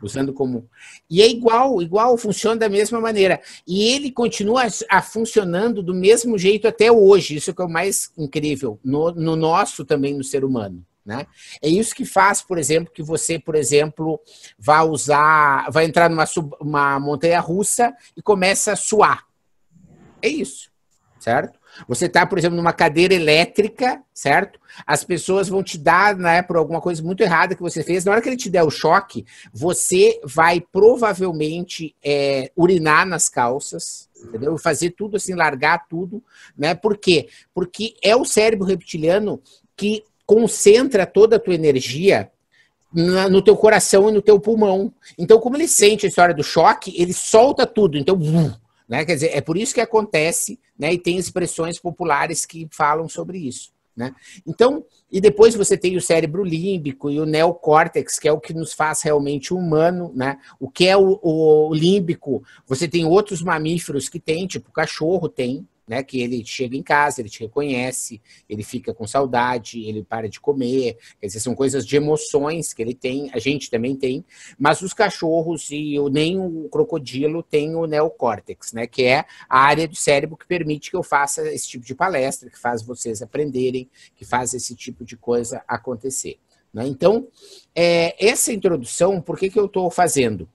Usando como. E é igual, igual, funciona da mesma maneira. E ele continua a, funcionando do mesmo jeito até hoje. Isso é que é o mais incrível, no, no nosso também, no ser humano. Né? É isso que faz, por exemplo, que você, por exemplo, vai usar, vai entrar numa uma montanha russa e começa a suar. É isso, certo? Você está, por exemplo, numa cadeira elétrica, certo? As pessoas vão te dar, né, por alguma coisa muito errada que você fez. Na hora que ele te der o choque, você vai provavelmente é, urinar nas calças, entendeu? Fazer tudo assim, largar tudo, né? Por quê? Porque é o cérebro reptiliano que concentra toda a tua energia no teu coração e no teu pulmão. Então, como ele sente a história do choque, ele solta tudo. Então, né? Quer dizer, é por isso que acontece, né? E tem expressões populares que falam sobre isso. Né? Então, e depois você tem o cérebro límbico e o neocórtex, que é o que nos faz realmente humano, né? O que é o, o límbico? Você tem outros mamíferos que tem, tipo o cachorro tem, né? Que ele chega em casa, ele te reconhece, ele fica com saudade, ele para de comer. Quer dizer, são coisas de emoções que ele tem, a gente também tem, mas os cachorros e o, nem o crocodilo tem o neocórtex, né? Que é a área do cérebro que permite que eu faça esse tipo de palestra, que faz vocês aprenderem, que faz esse tipo de coisa acontecer. Né? Então, é, essa introdução, por que, que eu estou fazendo?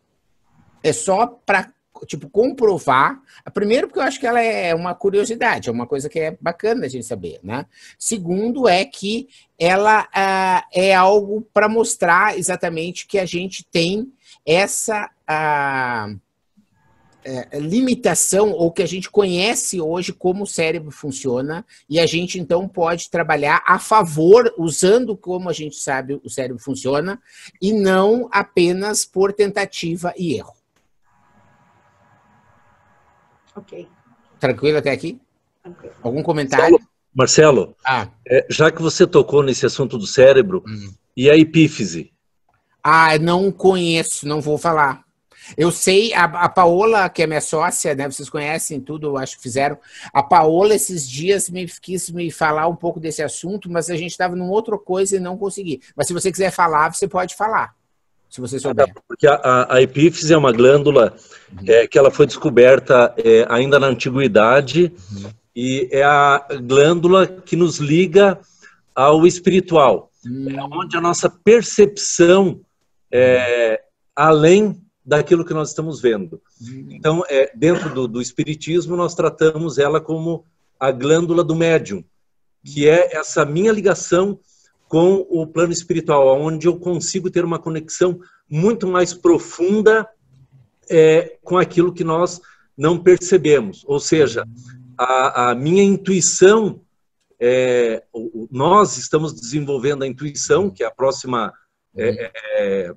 É só para tipo, comprovar. Primeiro, porque eu acho que ela é uma curiosidade, é uma coisa que é bacana a gente saber, né? Segundo, é que ela ah, é algo para mostrar exatamente que a gente tem essa. Ah, é, limitação ou que a gente conhece hoje como o cérebro funciona e a gente então pode trabalhar a favor usando como a gente sabe o cérebro funciona e não apenas por tentativa e erro. Ok. Tranquilo até aqui? Algum comentário? Marcelo, ah. é, já que você tocou nesse assunto do cérebro, hum. e a epífise? Ah, não conheço, não vou falar. Eu sei, a, a Paola, que é minha sócia, né? Vocês conhecem tudo, acho que fizeram. A Paola, esses dias, me quis me falar um pouco desse assunto, mas a gente estava numa outra coisa e não consegui. Mas se você quiser falar, você pode falar se você souber. Porque a, a epífise é uma glândula uhum. é, que ela foi descoberta é, ainda na antiguidade uhum. e é a glândula que nos liga ao espiritual, uhum. é onde a nossa percepção é além daquilo que nós estamos vendo. Uhum. Então, é, dentro do, do espiritismo, nós tratamos ela como a glândula do médium, que é essa minha ligação com o plano espiritual, onde eu consigo ter uma conexão muito mais profunda é, com aquilo que nós não percebemos. Ou seja, a, a minha intuição, é, nós estamos desenvolvendo a intuição, que é a próxima. É, é,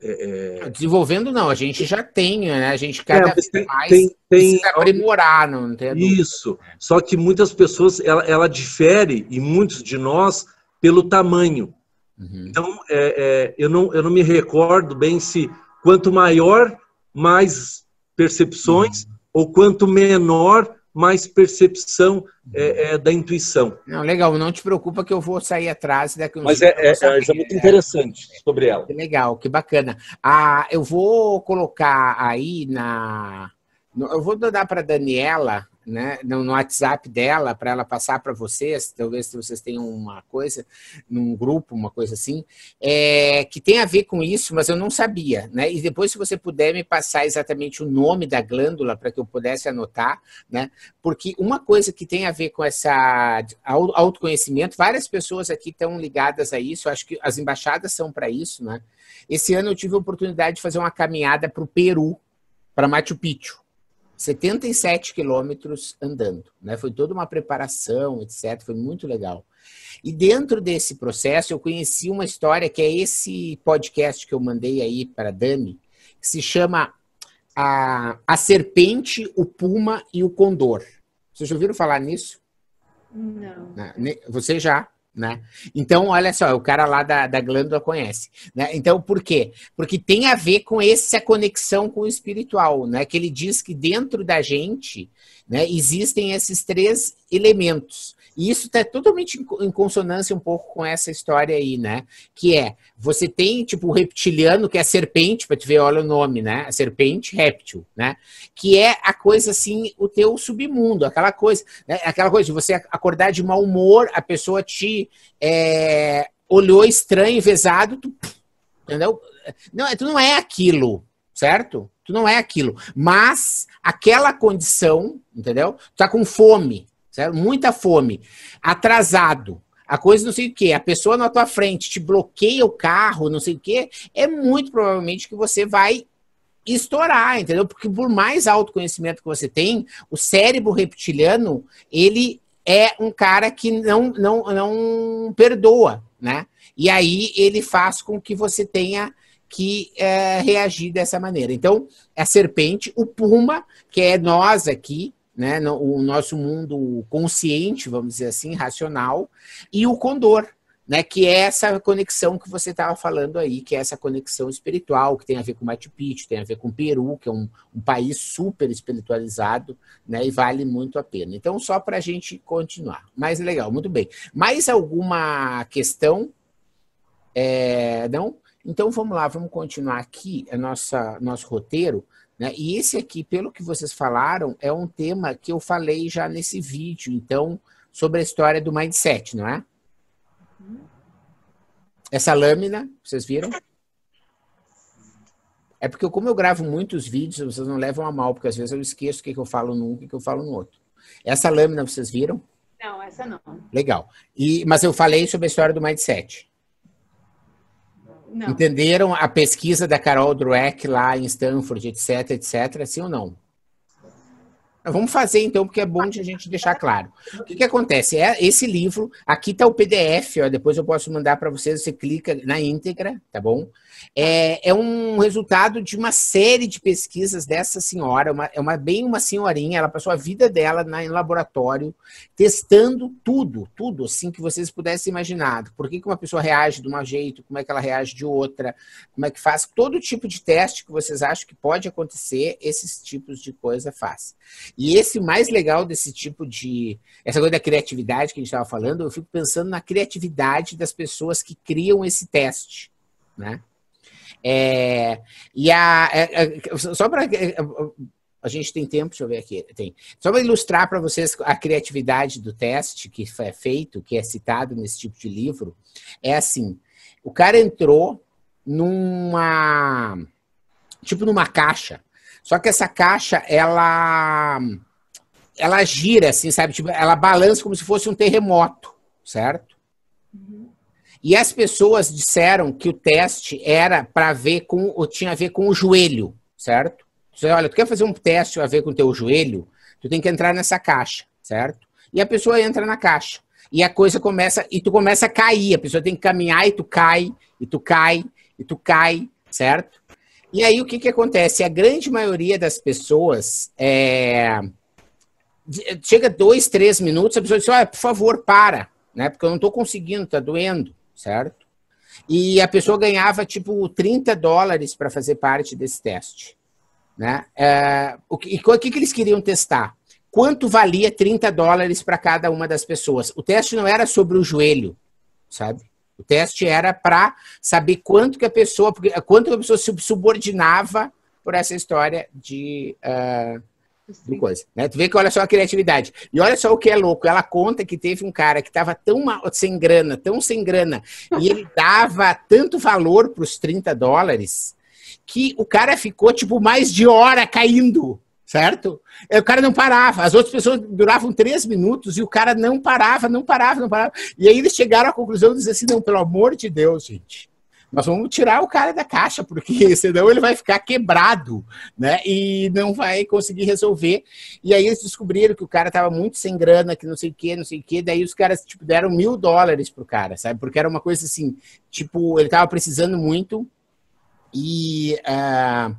é, é desenvolvendo não, a gente já tem, né? A gente cada vez tem, mais tem, tem aprimorar, não tem Isso. Só que muitas pessoas ela, ela difere e muitos de nós pelo tamanho. Uhum. Então, é, é, eu, não, eu não me recordo bem se quanto maior, mais percepções, uhum. ou quanto menor, mais percepção é, é, da intuição. Não, legal, não te preocupa que eu vou sair atrás daqui uns Mas é, é, é, muito interessante sobre ela. Que legal, que bacana. Ah, eu vou colocar aí na. Eu vou dar para Daniela né, no, no WhatsApp dela para ela passar para vocês, talvez se vocês tenham uma coisa num grupo, uma coisa assim, é, que tem a ver com isso, mas eu não sabia, né? E depois se você puder me passar exatamente o nome da glândula para que eu pudesse anotar, né? Porque uma coisa que tem a ver com essa autoconhecimento, várias pessoas aqui estão ligadas a isso, acho que as embaixadas são para isso, né? Esse ano eu tive a oportunidade de fazer uma caminhada para o Peru, para Machu Picchu. 77 quilômetros andando, né? Foi toda uma preparação, etc. Foi muito legal. E dentro desse processo eu conheci uma história que é esse podcast que eu mandei aí para Dani, que se chama a, a Serpente, o Puma e o Condor. Vocês já ouviram falar nisso? Não. Você já? Né? Então, olha só, o cara lá da, da glândula conhece. Né? Então, por quê? Porque tem a ver com essa conexão com o espiritual, né? Que ele diz que dentro da gente né, existem esses três elementos. E isso está totalmente em consonância um pouco com essa história aí, né? Que é, você tem, tipo, o reptiliano, que é a serpente, para te ver, olha o nome, né? A serpente réptil, né? Que é a coisa, assim, o teu submundo, aquela coisa, né? aquela coisa de você acordar de mau humor, a pessoa te é, olhou estranho, vezado, tu, entendeu? Não, tu não é aquilo, certo? Tu não é aquilo. Mas aquela condição, entendeu? Tu tá com fome, certo? Muita fome, atrasado, a coisa não sei o que, a pessoa na tua frente te bloqueia o carro, não sei o que, é muito provavelmente que você vai estourar, entendeu? Porque por mais autoconhecimento que você tem, o cérebro reptiliano, ele é um cara que não, não, não perdoa, né? E aí ele faz com que você tenha que é, reagir dessa maneira. Então, a serpente, o puma, que é nós aqui, né, o nosso mundo consciente, vamos dizer assim, racional, e o condor, né, que é essa conexão que você estava falando aí, que é essa conexão espiritual, que tem a ver com Machu Picchu, tem a ver com Peru, que é um, um país super espiritualizado, né, e vale muito a pena. Então, só para a gente continuar. Mas legal, muito bem. Mais alguma questão? É, não? Então, vamos lá, vamos continuar aqui a nossa, nosso roteiro. Né? E esse aqui, pelo que vocês falaram, é um tema que eu falei já nesse vídeo, então, sobre a história do mindset, não é? Essa lâmina, vocês viram? É porque como eu gravo muitos vídeos, vocês não levam a mal, porque às vezes eu esqueço o que, que eu falo num e o que eu falo no outro. Essa lâmina vocês viram? Não, essa não. Legal. E, mas eu falei sobre a história do mindset. Não. Entenderam a pesquisa da Carol Dweck lá em Stanford, etc, etc, sim ou não? Vamos fazer então, porque é bom de a gente deixar claro. O que, que acontece? É esse livro, aqui está o PDF, ó, depois eu posso mandar para vocês, você clica na íntegra, tá bom? É, é, um resultado de uma série de pesquisas dessa senhora, uma, é uma, bem uma senhorinha, ela passou a vida dela na, em laboratório, testando tudo, tudo, assim, que vocês pudessem imaginar. Por que, que uma pessoa reage de um jeito, como é que ela reage de outra, como é que faz, todo tipo de teste que vocês acham que pode acontecer, esses tipos de coisa faz. E esse mais legal desse tipo de, essa coisa da criatividade que a gente estava falando, eu fico pensando na criatividade das pessoas que criam esse teste, né? É, e a, é, é, só para a gente tem tempo, deixa eu ver aqui, tem. Só para ilustrar para vocês a criatividade do teste que é feito, que é citado nesse tipo de livro, é assim: o cara entrou numa tipo numa caixa, só que essa caixa ela ela gira assim, sabe? Tipo, ela balança como se fosse um terremoto, certo? E as pessoas disseram que o teste era para ver com, ou tinha a ver com o joelho, certo? Você, olha, tu quer fazer um teste a ver com o teu joelho? Tu tem que entrar nessa caixa, certo? E a pessoa entra na caixa. E a coisa começa, e tu começa a cair. A pessoa tem que caminhar e tu cai, e tu cai, e tu cai, certo? E aí o que que acontece? A grande maioria das pessoas é, chega dois, três minutos, a pessoa diz, olha, por favor, para, né? Porque eu não estou conseguindo, tá doendo certo? E a pessoa ganhava tipo 30 dólares para fazer parte desse teste. Né? É, o que, o que, que eles queriam testar? Quanto valia 30 dólares para cada uma das pessoas? O teste não era sobre o joelho, sabe? O teste era para saber quanto que a pessoa, quanto a pessoa se subordinava por essa história de uh, do coisa. Né? Tu vê que olha só a criatividade. E olha só o que é louco. Ela conta que teve um cara que estava tão mal, sem grana, tão sem grana, e ele dava tanto valor para os 30 dólares, que o cara ficou tipo mais de hora caindo. Certo? O cara não parava. As outras pessoas duravam três minutos e o cara não parava, não parava, não parava. E aí eles chegaram à conclusão de dizer assim: não, pelo amor de Deus, gente nós vamos tirar o cara da caixa, porque senão ele vai ficar quebrado, né? E não vai conseguir resolver. E aí eles descobriram que o cara estava muito sem grana, que não sei o que, não sei o que. Daí os caras, tipo, deram mil dólares pro cara, sabe? Porque era uma coisa assim, tipo, ele estava precisando muito e... Uh,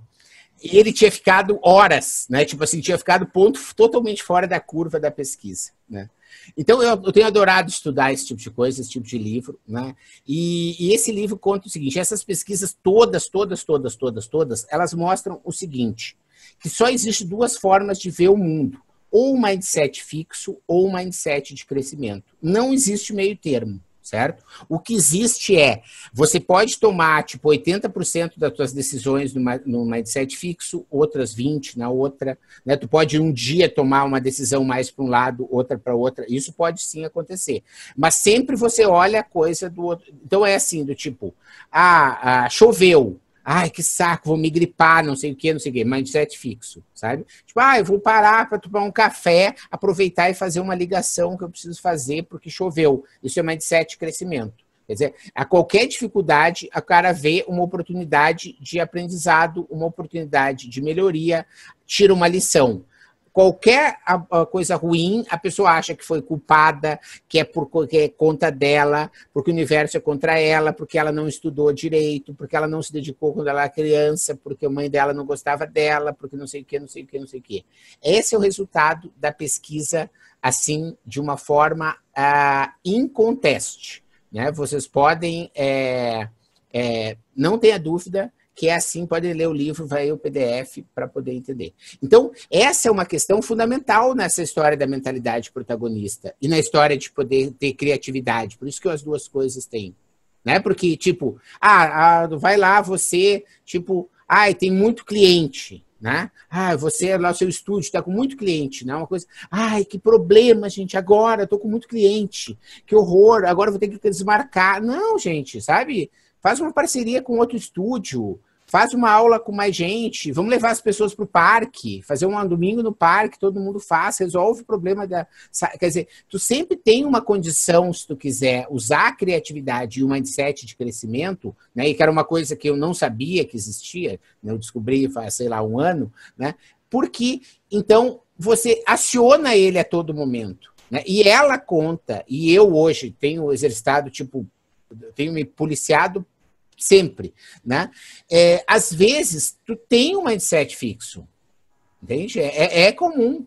ele tinha ficado horas, né? Tipo assim, tinha ficado ponto totalmente fora da curva da pesquisa, né? Então, eu, eu, tenho adorado estudar esse tipo de coisa, esse tipo de livro, né? E, e, esse livro conta o seguinte: essas pesquisas todas, todas, todas, todas, todas, elas mostram o seguinte: que só existe duas formas de ver o mundo. Ou um mindset fixo ou um mindset de crescimento. Não existe meio termo certo? O que existe é, você pode tomar, tipo, 80% das suas decisões numa, num mindset fixo, outras 20% na outra, né? Tu pode um dia tomar uma decisão mais para um lado, outra para outra, isso pode sim acontecer. Mas sempre você olha a coisa do outro. Então é assim, do tipo, ah, ah choveu, Ai, que saco, vou me gripar, não sei o que, não sei o que. Mindset fixo, sabe? Tipo, ah, eu vou parar para tomar um café, aproveitar e fazer uma ligação que eu preciso fazer porque choveu. Isso é mindset crescimento. Quer dizer, a qualquer dificuldade, a cara vê uma oportunidade de aprendizado, uma oportunidade de melhoria, tira uma lição qualquer coisa ruim, a pessoa acha que foi culpada, que é por que é conta dela, porque o universo é contra ela, porque ela não estudou direito, porque ela não se dedicou quando ela era criança, porque a mãe dela não gostava dela, porque não sei o que, não sei o que, não sei o que. Esse é o resultado da pesquisa, assim, de uma forma uh, inconteste. né? Vocês podem, é, é, não tenha dúvida que é assim, podem ler o livro, vai o PDF para poder entender. Então, essa é uma questão fundamental nessa história da mentalidade protagonista e na história de poder ter criatividade. Por isso que as duas coisas têm. Né? Porque, tipo, ah, ah vai lá, você, tipo, ai, tem muito cliente né? Ah, você lá, o seu estúdio está com muito cliente, né? Uma coisa, ai, que problema, gente, agora estou com muito cliente, que horror, agora vou ter que desmarcar. Não, gente, sabe? Faz uma parceria com outro estúdio, Faz uma aula com mais gente, vamos levar as pessoas para o parque, fazer um domingo no parque, todo mundo faz, resolve o problema da. Quer dizer, tu sempre tem uma condição, se tu quiser usar a criatividade e o mindset de crescimento, né? E que era uma coisa que eu não sabia que existia, né? eu descobri faz, sei lá, um ano, né? Porque, então, você aciona ele a todo momento. Né? E ela conta, e eu hoje tenho exercitado, tipo, tenho me policiado sempre, né? É, às vezes, tu tem um mindset fixo, entende? É, é, é comum.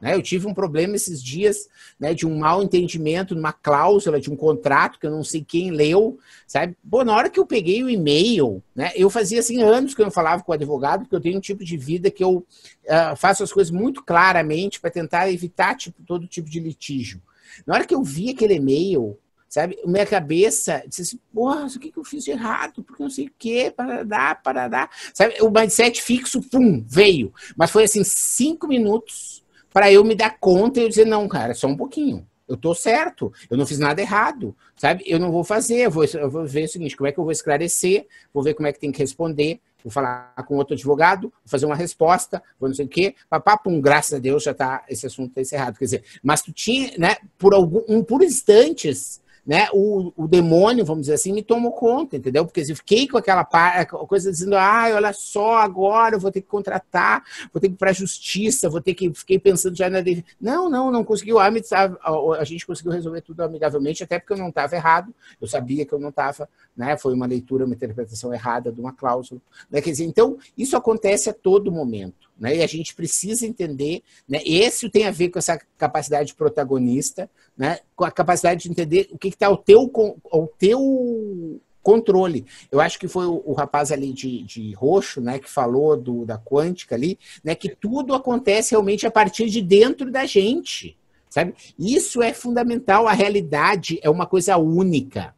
Né? Eu tive um problema esses dias né, de um mal entendimento numa cláusula de um contrato que eu não sei quem leu, sabe? Bom, na hora que eu peguei o e-mail, né, eu fazia assim anos que eu não falava com o advogado, porque eu tenho um tipo de vida que eu uh, faço as coisas muito claramente para tentar evitar tipo, todo tipo de litígio. Na hora que eu vi aquele e-mail, sabe? Minha cabeça disse assim, porra, o que, que eu fiz de errado? Porque não sei o quê, para dar. Sabe? O mindset fixo, pum, veio. Mas foi assim, cinco minutos para eu me dar conta e eu dizer, não, cara, só um pouquinho. Eu tô certo, eu não fiz nada errado, sabe? Eu não vou fazer, eu vou, eu vou ver o seguinte, como é que eu vou esclarecer, vou ver como é que tem que responder, vou falar com outro advogado, vou fazer uma resposta, vou não sei o quê, papá, pum, graças a Deus já tá, esse assunto tá encerrado. Quer dizer, mas tu tinha, né, por algum, um, por instantes, né, o, o demônio, vamos dizer assim, me tomou conta, entendeu? Porque eu fiquei com aquela coisa dizendo, ah, olha só, agora eu vou ter que contratar, vou ter que ir para a justiça, vou ter que. Fiquei pensando já na. Não, não, não conseguiu. A, a gente conseguiu resolver tudo amigavelmente, até porque eu não estava errado, eu sabia que eu não estava, né? Foi uma leitura, uma interpretação errada de uma cláusula. Né? Quer dizer, então, isso acontece a todo momento. Né? E a gente precisa entender, né? esse tem a ver com essa capacidade protagonista, né? com a capacidade de entender o que está ao teu, ao teu controle. Eu acho que foi o, o rapaz ali de, de, roxo, né, que falou do, da quântica ali, né, que tudo acontece realmente a partir de dentro da gente, sabe? Isso é fundamental. A realidade é uma coisa única.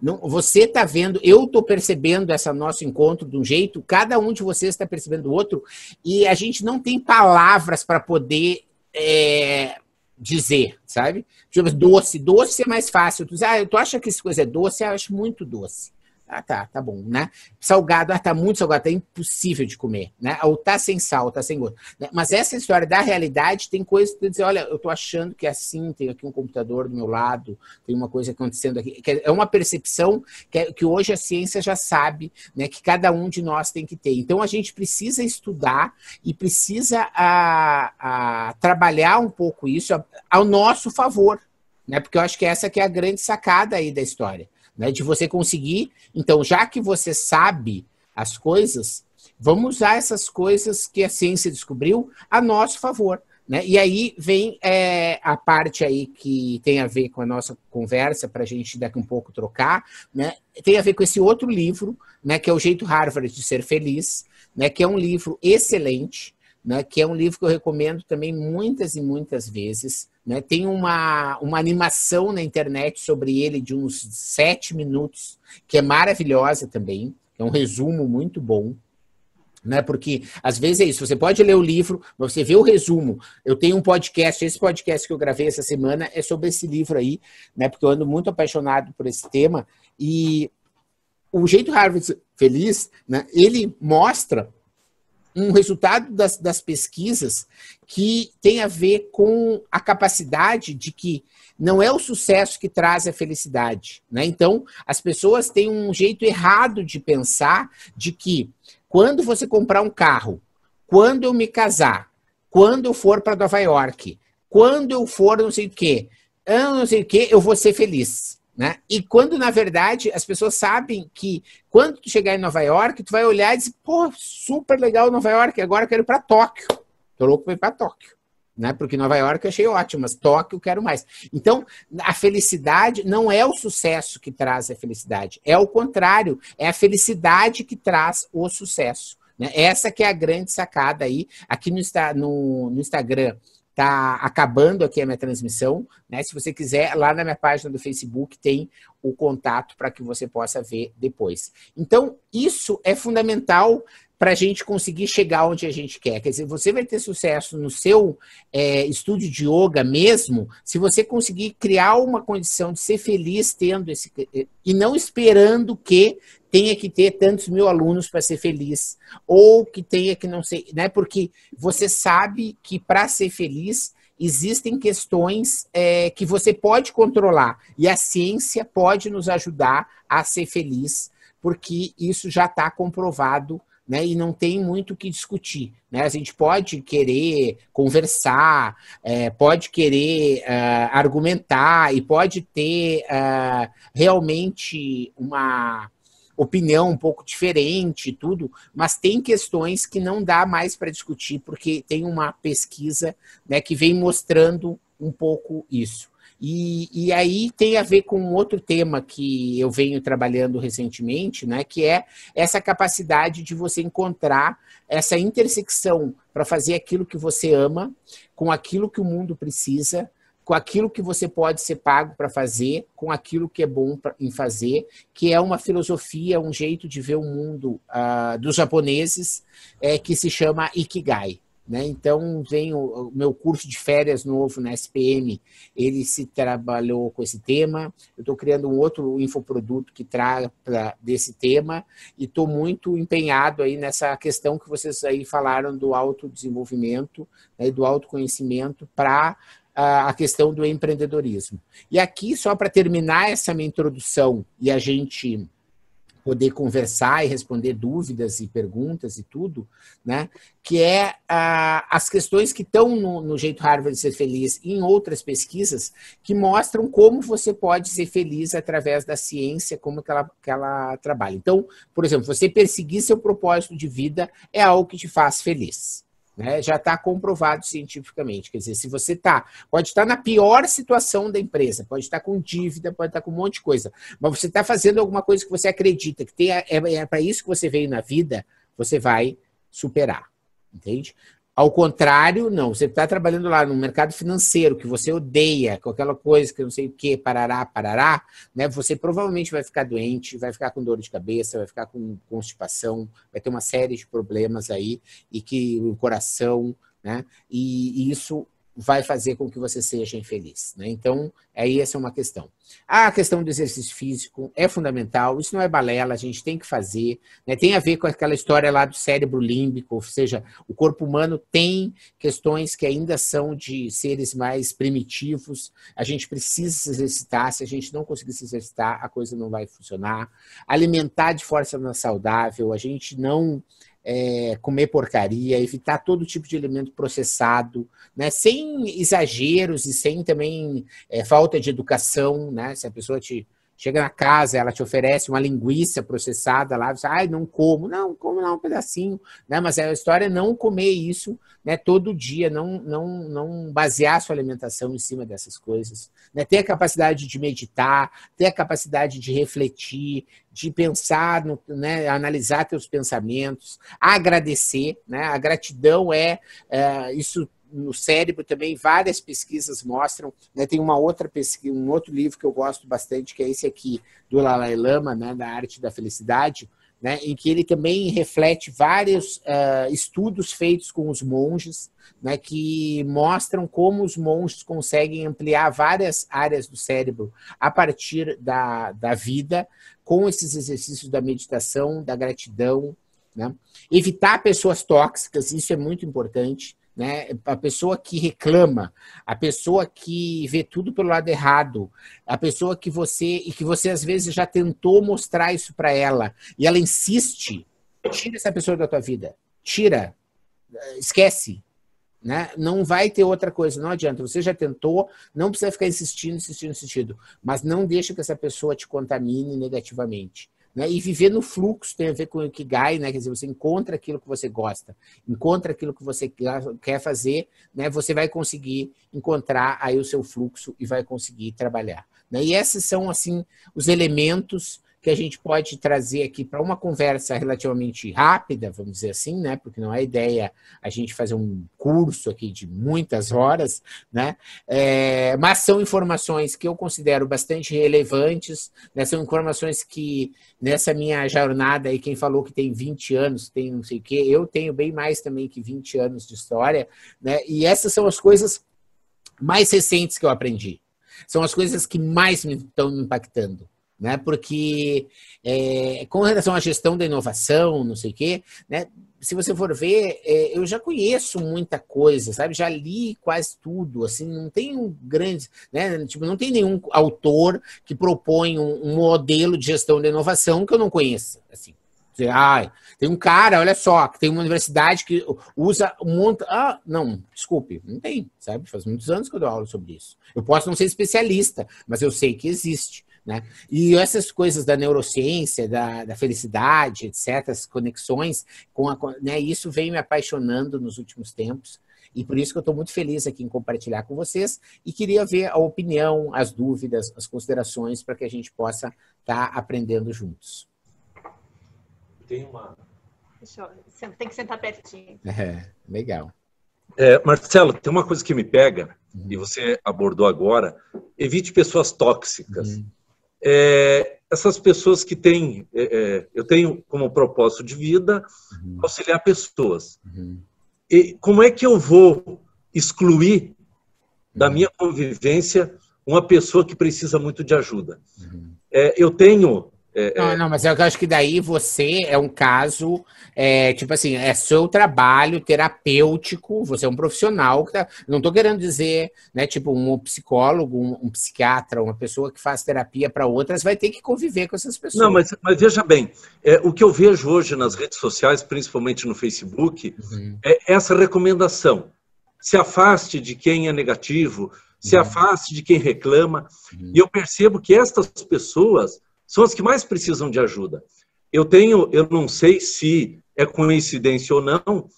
Não, você está vendo, eu estou percebendo esse nosso encontro de um jeito, cada um de vocês está percebendo o outro, e a gente não tem palavras para poder é, dizer, sabe? Tipo, doce, doce é mais fácil. Tu, ah, tu acha que essa coisa é doce? Eu acho muito doce. Ah, tá, tá bom, né? Salgado, ah, tá muito salgado, tá impossível de comer, né? Ou tá sem sal, tá sem gosto. Né? Mas essa história da realidade tem coisas que dizer, olha, eu tô achando que é assim, tem aqui um computador do meu lado, tem uma coisa acontecendo aqui. É uma percepção que, é, que hoje a ciência já sabe, né? Que cada um de nós tem que ter. Então a gente precisa estudar e precisa a, a trabalhar um pouco isso ao nosso favor, né? Porque eu acho que essa que é a grande sacada aí da história né? De você conseguir. Então, já que você sabe as coisas, vamos usar essas coisas que a ciência descobriu a nosso favor. Né? E aí vem é, a parte aí que tem a ver com a nossa conversa, para a gente daqui um pouco trocar, né? tem a ver com esse outro livro, né? que é O Jeito Harvard de Ser Feliz, né? que é um livro excelente, né? que é um livro que eu recomendo também muitas e muitas vezes. Né? Tem uma, uma animação na internet sobre ele de uns sete minutos, que é maravilhosa também, é um resumo muito bom. Né? Porque às vezes é isso, você pode ler o livro, mas você vê o resumo. Eu tenho um podcast, esse podcast que eu gravei essa semana é sobre esse livro aí, né? Porque eu ando muito apaixonado por esse tema. E o jeito Harvard feliz, né? Ele mostra um resultado das, das pesquisas que tem a ver com a capacidade de que não é o sucesso que traz a felicidade. Né? Então, as pessoas têm um jeito errado de pensar de que quando você comprar um carro, quando eu me casar, quando eu for para Nova York, quando eu for não sei o quê, não sei o quê, eu vou ser feliz. Né? E quando, na verdade, as pessoas sabem que quando tu chegar em Nova York, tu vai olhar e dizer, pô, super legal Nova York, agora eu quero ir para Tóquio. Tô louco para ir para Tóquio. né? Porque Nova York eu achei ótimo, mas Tóquio eu quero mais. Então, a felicidade não é o sucesso que traz a felicidade, é o contrário, é a felicidade que traz o sucesso. Né? Essa que é a grande sacada aí. Aqui no, no, no Instagram está acabando aqui a minha transmissão, né? Se você quiser, lá na minha página do Facebook tem o contato para que você possa ver depois. Então, isso é fundamental para a gente conseguir chegar onde a gente quer. Quer dizer, você vai ter sucesso no seu é, estúdio de yoga mesmo, se você conseguir criar uma condição de ser feliz tendo esse. e não esperando que tenha que ter tantos mil alunos para ser feliz, ou que tenha que não ser. Né? Porque você sabe que para ser feliz existem questões é, que você pode controlar e a ciência pode nos ajudar a ser feliz, porque isso já está comprovado né, e não tem muito o que discutir. Né? A gente pode querer conversar, é, pode querer uh, argumentar e pode ter uh, realmente uma opinião um pouco diferente tudo, mas tem questões que não dá mais para discutir, porque tem uma pesquisa né, que vem mostrando um pouco isso. E, e aí tem a ver com outro tema que eu venho trabalhando recentemente, né, que é essa capacidade de você encontrar essa intersecção para fazer aquilo que você ama com aquilo que o mundo precisa, com aquilo que você pode ser pago para fazer, com aquilo que é bom pra, em fazer, que é uma filosofia, um jeito de ver o mundo uh, dos japoneses, é, que se chama Ikigai. Né? Então, vem o, o, meu curso de férias novo na SPM, ele se trabalhou com esse tema. Eu estou criando um outro infoproduto que trata desse tema e estou muito empenhado aí nessa questão que vocês aí falaram do autodesenvolvimento, né, do autoconhecimento para a questão do empreendedorismo. E aqui, só para terminar essa minha introdução e a gente poder conversar e responder dúvidas e perguntas e tudo, né? Que é ah, as questões que estão no, no, jeito Harvard de ser feliz em outras pesquisas que mostram como você pode ser feliz através da ciência, como que ela, que ela trabalha. Então, por exemplo, você perseguir seu propósito de vida é algo que te faz feliz. Né? Já está comprovado cientificamente. Quer dizer, se você está, pode estar na pior situação da empresa, pode estar com dívida, pode estar com um monte de coisa, mas você está fazendo alguma coisa que você acredita que tem, é, é para isso que você veio na vida, você vai superar. Entende? Ao contrário, não. Você está trabalhando lá no mercado financeiro que você odeia, com aquela coisa que não sei o que, parará, parará, né? Você provavelmente vai ficar doente, vai ficar com dor de cabeça, vai ficar com constipação, vai ter uma série de problemas aí e que o coração, né? E, e isso vai fazer com que você seja infeliz. Né? Então, aí essa é uma questão. A questão do exercício físico é fundamental, isso não é balela, a gente tem que fazer. Né? Tem a ver com aquela história lá do cérebro límbico, ou seja, o corpo humano tem questões que ainda são de seres mais primitivos, a gente precisa se exercitar, se a gente não conseguir se exercitar, a coisa não vai funcionar. Alimentar de forma saudável, a gente não é, comer porcaria, evitar todo tipo de alimento processado, né, sem exageros e sem também é, falta de educação, né, se a pessoa te chega na casa, ela te oferece uma linguiça processada lá, você, ai, não como, não, como não, um pedacinho, né, mas a história é não comer isso, né, todo dia, não, não, não basear sua alimentação em cima dessas coisas, né, ter a capacidade de meditar, ter a capacidade de refletir, de pensar, no, né, analisar teus pensamentos, agradecer, né, a gratidão é, é isso no cérebro também várias pesquisas mostram. Né, tem uma outra pesquisa, um outro livro que eu gosto bastante, que é esse aqui, do Dalai Lama, né, da arte da felicidade, né, em que ele também reflete vários uh, estudos feitos com os monges, né, que mostram como os monges conseguem ampliar várias áreas do cérebro a partir da, da vida, com esses exercícios da meditação, da gratidão. Né? Evitar pessoas tóxicas, isso é muito importante. Né? A pessoa que reclama, a pessoa que vê tudo pelo lado errado, a pessoa que você e que você às vezes já tentou mostrar isso para ela e ela insiste, tira essa pessoa da tua vida, tira, esquece, né? Não vai ter outra coisa, não adianta. Você já tentou, não precisa ficar insistindo, insistindo, insistindo, mas não deixa que essa pessoa te contamine negativamente. Né? E viver no fluxo tem a ver com o Ikigai, né? Quer dizer, você encontra aquilo que você gosta, encontra aquilo que você quer fazer, né? Você vai conseguir encontrar aí o seu fluxo e vai conseguir trabalhar. Né? E esses são, assim, os elementos que a gente pode trazer aqui para uma conversa relativamente rápida, vamos dizer assim, né? Porque não é ideia a gente fazer um curso aqui de muitas horas, né? É, mas são informações que eu considero bastante relevantes, né? São informações que nessa minha jornada aí, quem falou que tem 20 anos, tem não sei o quê, eu tenho bem mais também que 20 anos de história, né? E essas são as coisas mais recentes que eu aprendi. São as coisas que mais me estão impactando né? Porque é, com relação à gestão da inovação, não sei o quê, né? Se você for ver, é, eu já conheço muita coisa, sabe? Já li quase tudo, assim, não tem um grande, né? Tipo, não tem nenhum autor que propõe um, um modelo de gestão da inovação que eu não conheça, assim. Ah, tem um cara, olha só, que tem uma universidade que usa um monte. Ah, não, desculpe, não tem, sabe? Faz muitos anos que eu dou aula sobre isso. Eu posso não ser especialista, mas eu sei que existe. Né? E essas coisas da neurociência, da, da felicidade, etc., as conexões, com a, né, isso vem me apaixonando nos últimos tempos. E por isso que eu estou muito feliz aqui em compartilhar com vocês e queria ver a opinião, as dúvidas, as considerações para que a gente possa estar tá aprendendo juntos. Tem uma. Eu... Tem que sentar pertinho. É, legal. É, Marcelo, tem uma coisa que me pega, uhum. e você abordou agora: evite pessoas tóxicas. Uhum é, essas pessoas que têm, é, é, eu tenho como propósito de vida uhum. auxiliar pessoas. Uhum. E como é que eu vou excluir uhum. da minha convivência uma pessoa que precisa muito de ajuda? Uhum. É, eu tenho é, não, é. não, mas eu acho que daí você é um caso, é, tipo assim, é seu trabalho terapêutico, você é um profissional que tá, não estou querendo dizer, né, tipo um psicólogo, um, um psiquiatra, uma pessoa que faz terapia para outras vai ter que conviver com essas pessoas. Não, mas, mas veja bem, é, o que eu vejo hoje nas redes sociais, principalmente no Facebook, uhum. é essa recomendação. Se afaste de quem é negativo, se uhum. afaste de quem reclama. Uhum. E eu percebo que estas pessoas são as que mais precisam de ajuda. Eu tenho, eu não sei se é coincidência ou não,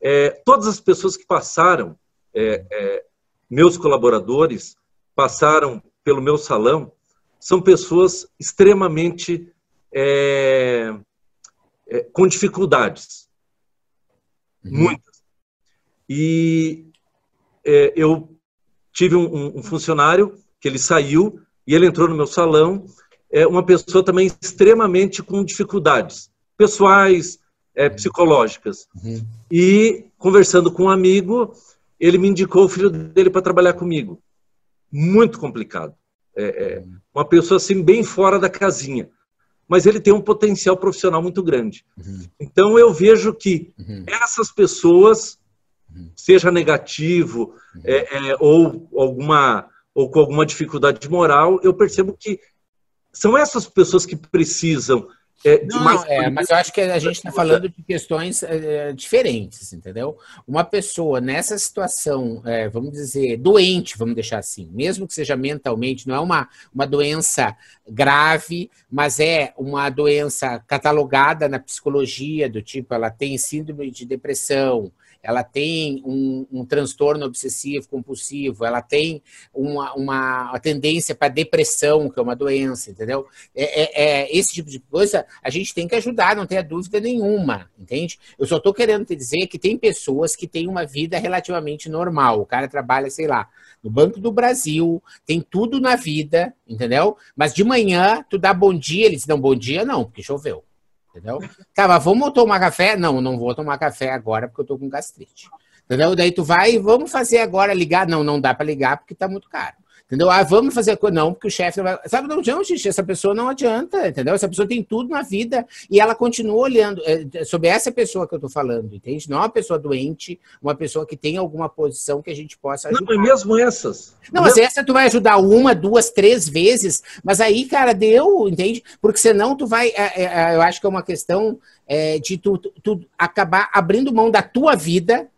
é, todas as pessoas que passaram, é, é, meus colaboradores, passaram pelo meu salão, são pessoas extremamente é, é, com dificuldades. Uhum. Muitas. E é, eu tive um, um funcionário que ele saiu e ele entrou no meu salão é uma pessoa também extremamente com dificuldades pessoais, é, psicológicas. Uhum. E conversando com um amigo, ele me indicou o filho dele para trabalhar comigo. Muito complicado. É, é, uma pessoa assim bem fora da casinha. Mas ele tem um potencial profissional muito grande. Uhum. Então eu vejo que uhum. essas pessoas, uhum. seja negativo uhum. é, é, ou alguma ou com alguma dificuldade moral, eu percebo que são essas pessoas que precisam é, não, mais... é, mas eu acho que a gente está falando de questões é, diferentes, entendeu? Uma pessoa nessa situação, é, vamos dizer, doente, vamos deixar assim, mesmo que seja mentalmente, não é uma, uma doença grave, mas é uma doença catalogada na psicologia, do tipo, ela tem síndrome de depressão, ela tem um, um transtorno obsessivo compulsivo, ela tem uma, uma tendência para depressão, que é uma doença, entendeu? É, é, é, esse tipo de coisa a gente tem que ajudar, não tenha dúvida nenhuma, entende? Eu só estou querendo te dizer que tem pessoas que têm uma vida relativamente normal. O cara trabalha, sei lá, no Banco do Brasil, tem tudo na vida, entendeu? Mas de manhã, tu dá bom dia, eles dão bom dia, não, porque choveu. Entendeu? Tá, mas vamos tomar café? Não, não vou tomar café agora porque eu tô com gastrite. Entendeu? Daí tu vai, vamos fazer agora ligar? Não, não dá para ligar porque tá muito caro. Entendeu? Ah, vamos fazer coisa. Não, porque o chefe vai. Sabe, não adianta, gente. Essa pessoa não adianta, entendeu? Essa pessoa tem tudo na vida e ela continua olhando. É, sobre essa pessoa que eu tô falando, entende? Não é uma pessoa doente, uma pessoa que tem alguma posição que a gente possa ajudar. Não, e mesmo essas. Não, mas essa tu vai ajudar uma, duas, três vezes, mas aí, cara, deu, entende? Porque senão tu vai. É, é, eu acho que é uma questão é, de tu, tu, tu acabar abrindo mão da tua vida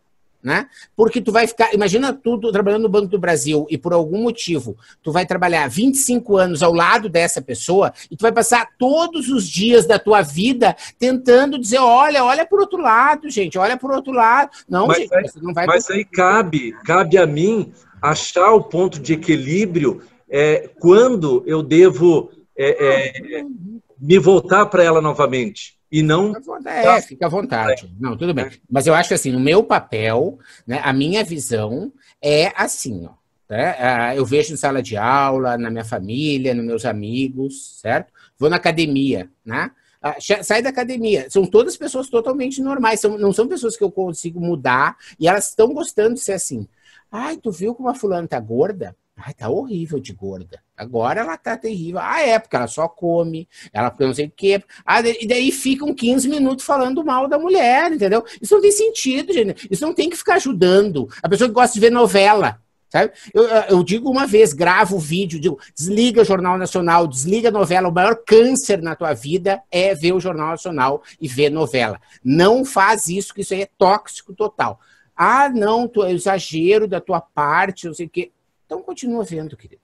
né? Porque tu vai ficar, imagina tudo trabalhando no Banco do Brasil e por algum motivo tu vai trabalhar 25 anos ao lado dessa pessoa e tu vai passar todos os dias da tua vida tentando dizer, olha, olha por outro lado, gente, olha por outro lado. Não, mas gente, aí, não vai Mas aí cabe, cabe a mim achar o ponto de equilíbrio é, quando eu devo é, é, me voltar para ela novamente e não. É, fica à vontade. Não, tudo bem. Mas eu acho que assim, no meu papel, né, a minha visão é assim, ó. Né? Eu vejo em sala de aula, na minha família, nos meus amigos, certo? Vou na academia, né? Ah, Sai da academia. São todas pessoas totalmente normais. São, não são pessoas que eu consigo mudar e elas estão gostando de ser assim. Ai, tu viu como a fulana tá gorda? Ai, tá horrível de gorda. Agora ela tá terrível. Ah, é, porque ela só come, ela não sei o quê. Ah, e daí ficam 15 minutos falando mal da mulher, entendeu? Isso não tem sentido, gente. Isso não tem que ficar ajudando. A pessoa que gosta de ver novela, sabe? Eu, eu digo uma vez, gravo o vídeo, digo, desliga o Jornal Nacional, desliga a novela. O maior câncer na tua vida é ver o Jornal Nacional e ver novela. Não faz isso, que isso aí é tóxico total. Ah, não, tu, é exagero da tua parte, não sei o quê. Então continua vendo, querido.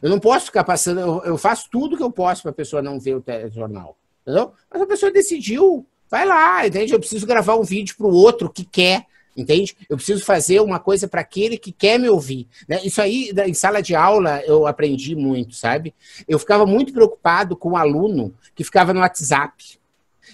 Eu não posso ficar passando, eu, faço tudo que eu posso para a pessoa não ver o telejornal. Entendeu? Mas a pessoa decidiu, vai lá, entende? Eu preciso gravar um vídeo para o outro que quer, entende? Eu preciso fazer uma coisa para aquele que quer me ouvir. Né? Isso aí, em sala de aula, eu aprendi muito, sabe? Eu ficava muito preocupado com o aluno que ficava no WhatsApp,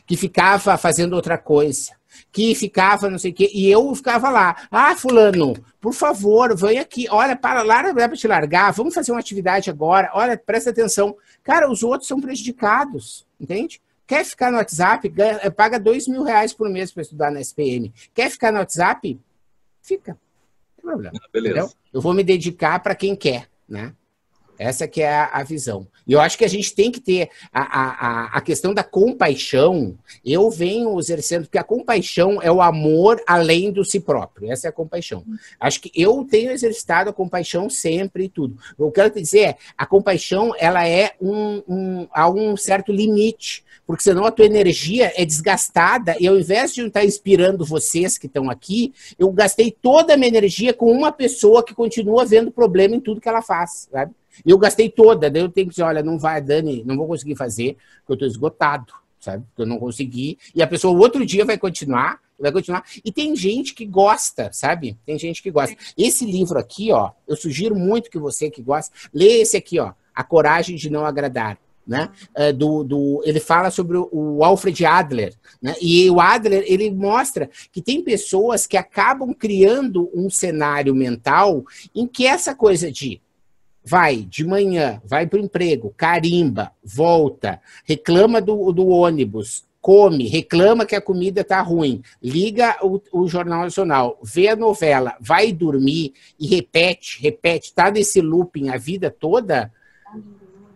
que ficava fazendo outra coisa, que ficava não sei o quê, e eu ficava lá, ah, fulano, por favor, vem aqui, olha, para lá, não é para te largar, vamos fazer uma atividade agora, olha, presta atenção. Cara, os outros são prejudicados, entende? Quer ficar no WhatsApp, ganha- eh, paga dois mil reais por mês para estudar na SPM. Quer ficar no WhatsApp? Fica. Não tem problema. beleza. entendeu? Eu vou me dedicar para quem quer, né? Essa que é a, visão. E eu acho que a gente tem que ter a, a, a- questão da compaixão. Eu venho exercendo, porque a compaixão é o amor além do si próprio. Essa é a compaixão. Acho que eu tenho exercitado a compaixão sempre e tudo. O que eu quero dizer é, a compaixão, ela é um, um, a um certo limite, porque senão a tua energia é desgastada e ao invés de estar inspirando vocês que estão aqui, eu gastei toda a minha energia com uma pessoa que continua vendo problema em tudo que ela faz, sabe? E eu gastei toda, daí eu tenho que dizer, olha, não vai, Dani, não vou conseguir fazer, porque eu estou esgotado, sabe? Porque eu não consegui. E a pessoa, outro dia, vai continuar, vai continuar. E tem gente que gosta, sabe? Tem gente que gosta. Esse livro aqui, ó, eu sugiro muito que você que gosta, lê esse aqui, ó, A Coragem de Não Agradar. Né? É, do, do, ele fala sobre o Alfred Adler, né? e o Adler ele mostra que tem pessoas que acabam criando um cenário mental em que essa coisa de vai de manhã, vai para o emprego, carimba, volta, reclama do, do ônibus, come, reclama que a comida está ruim, liga o, o Jornal Nacional, vê a novela, vai dormir e repete, repete, está nesse looping a vida toda.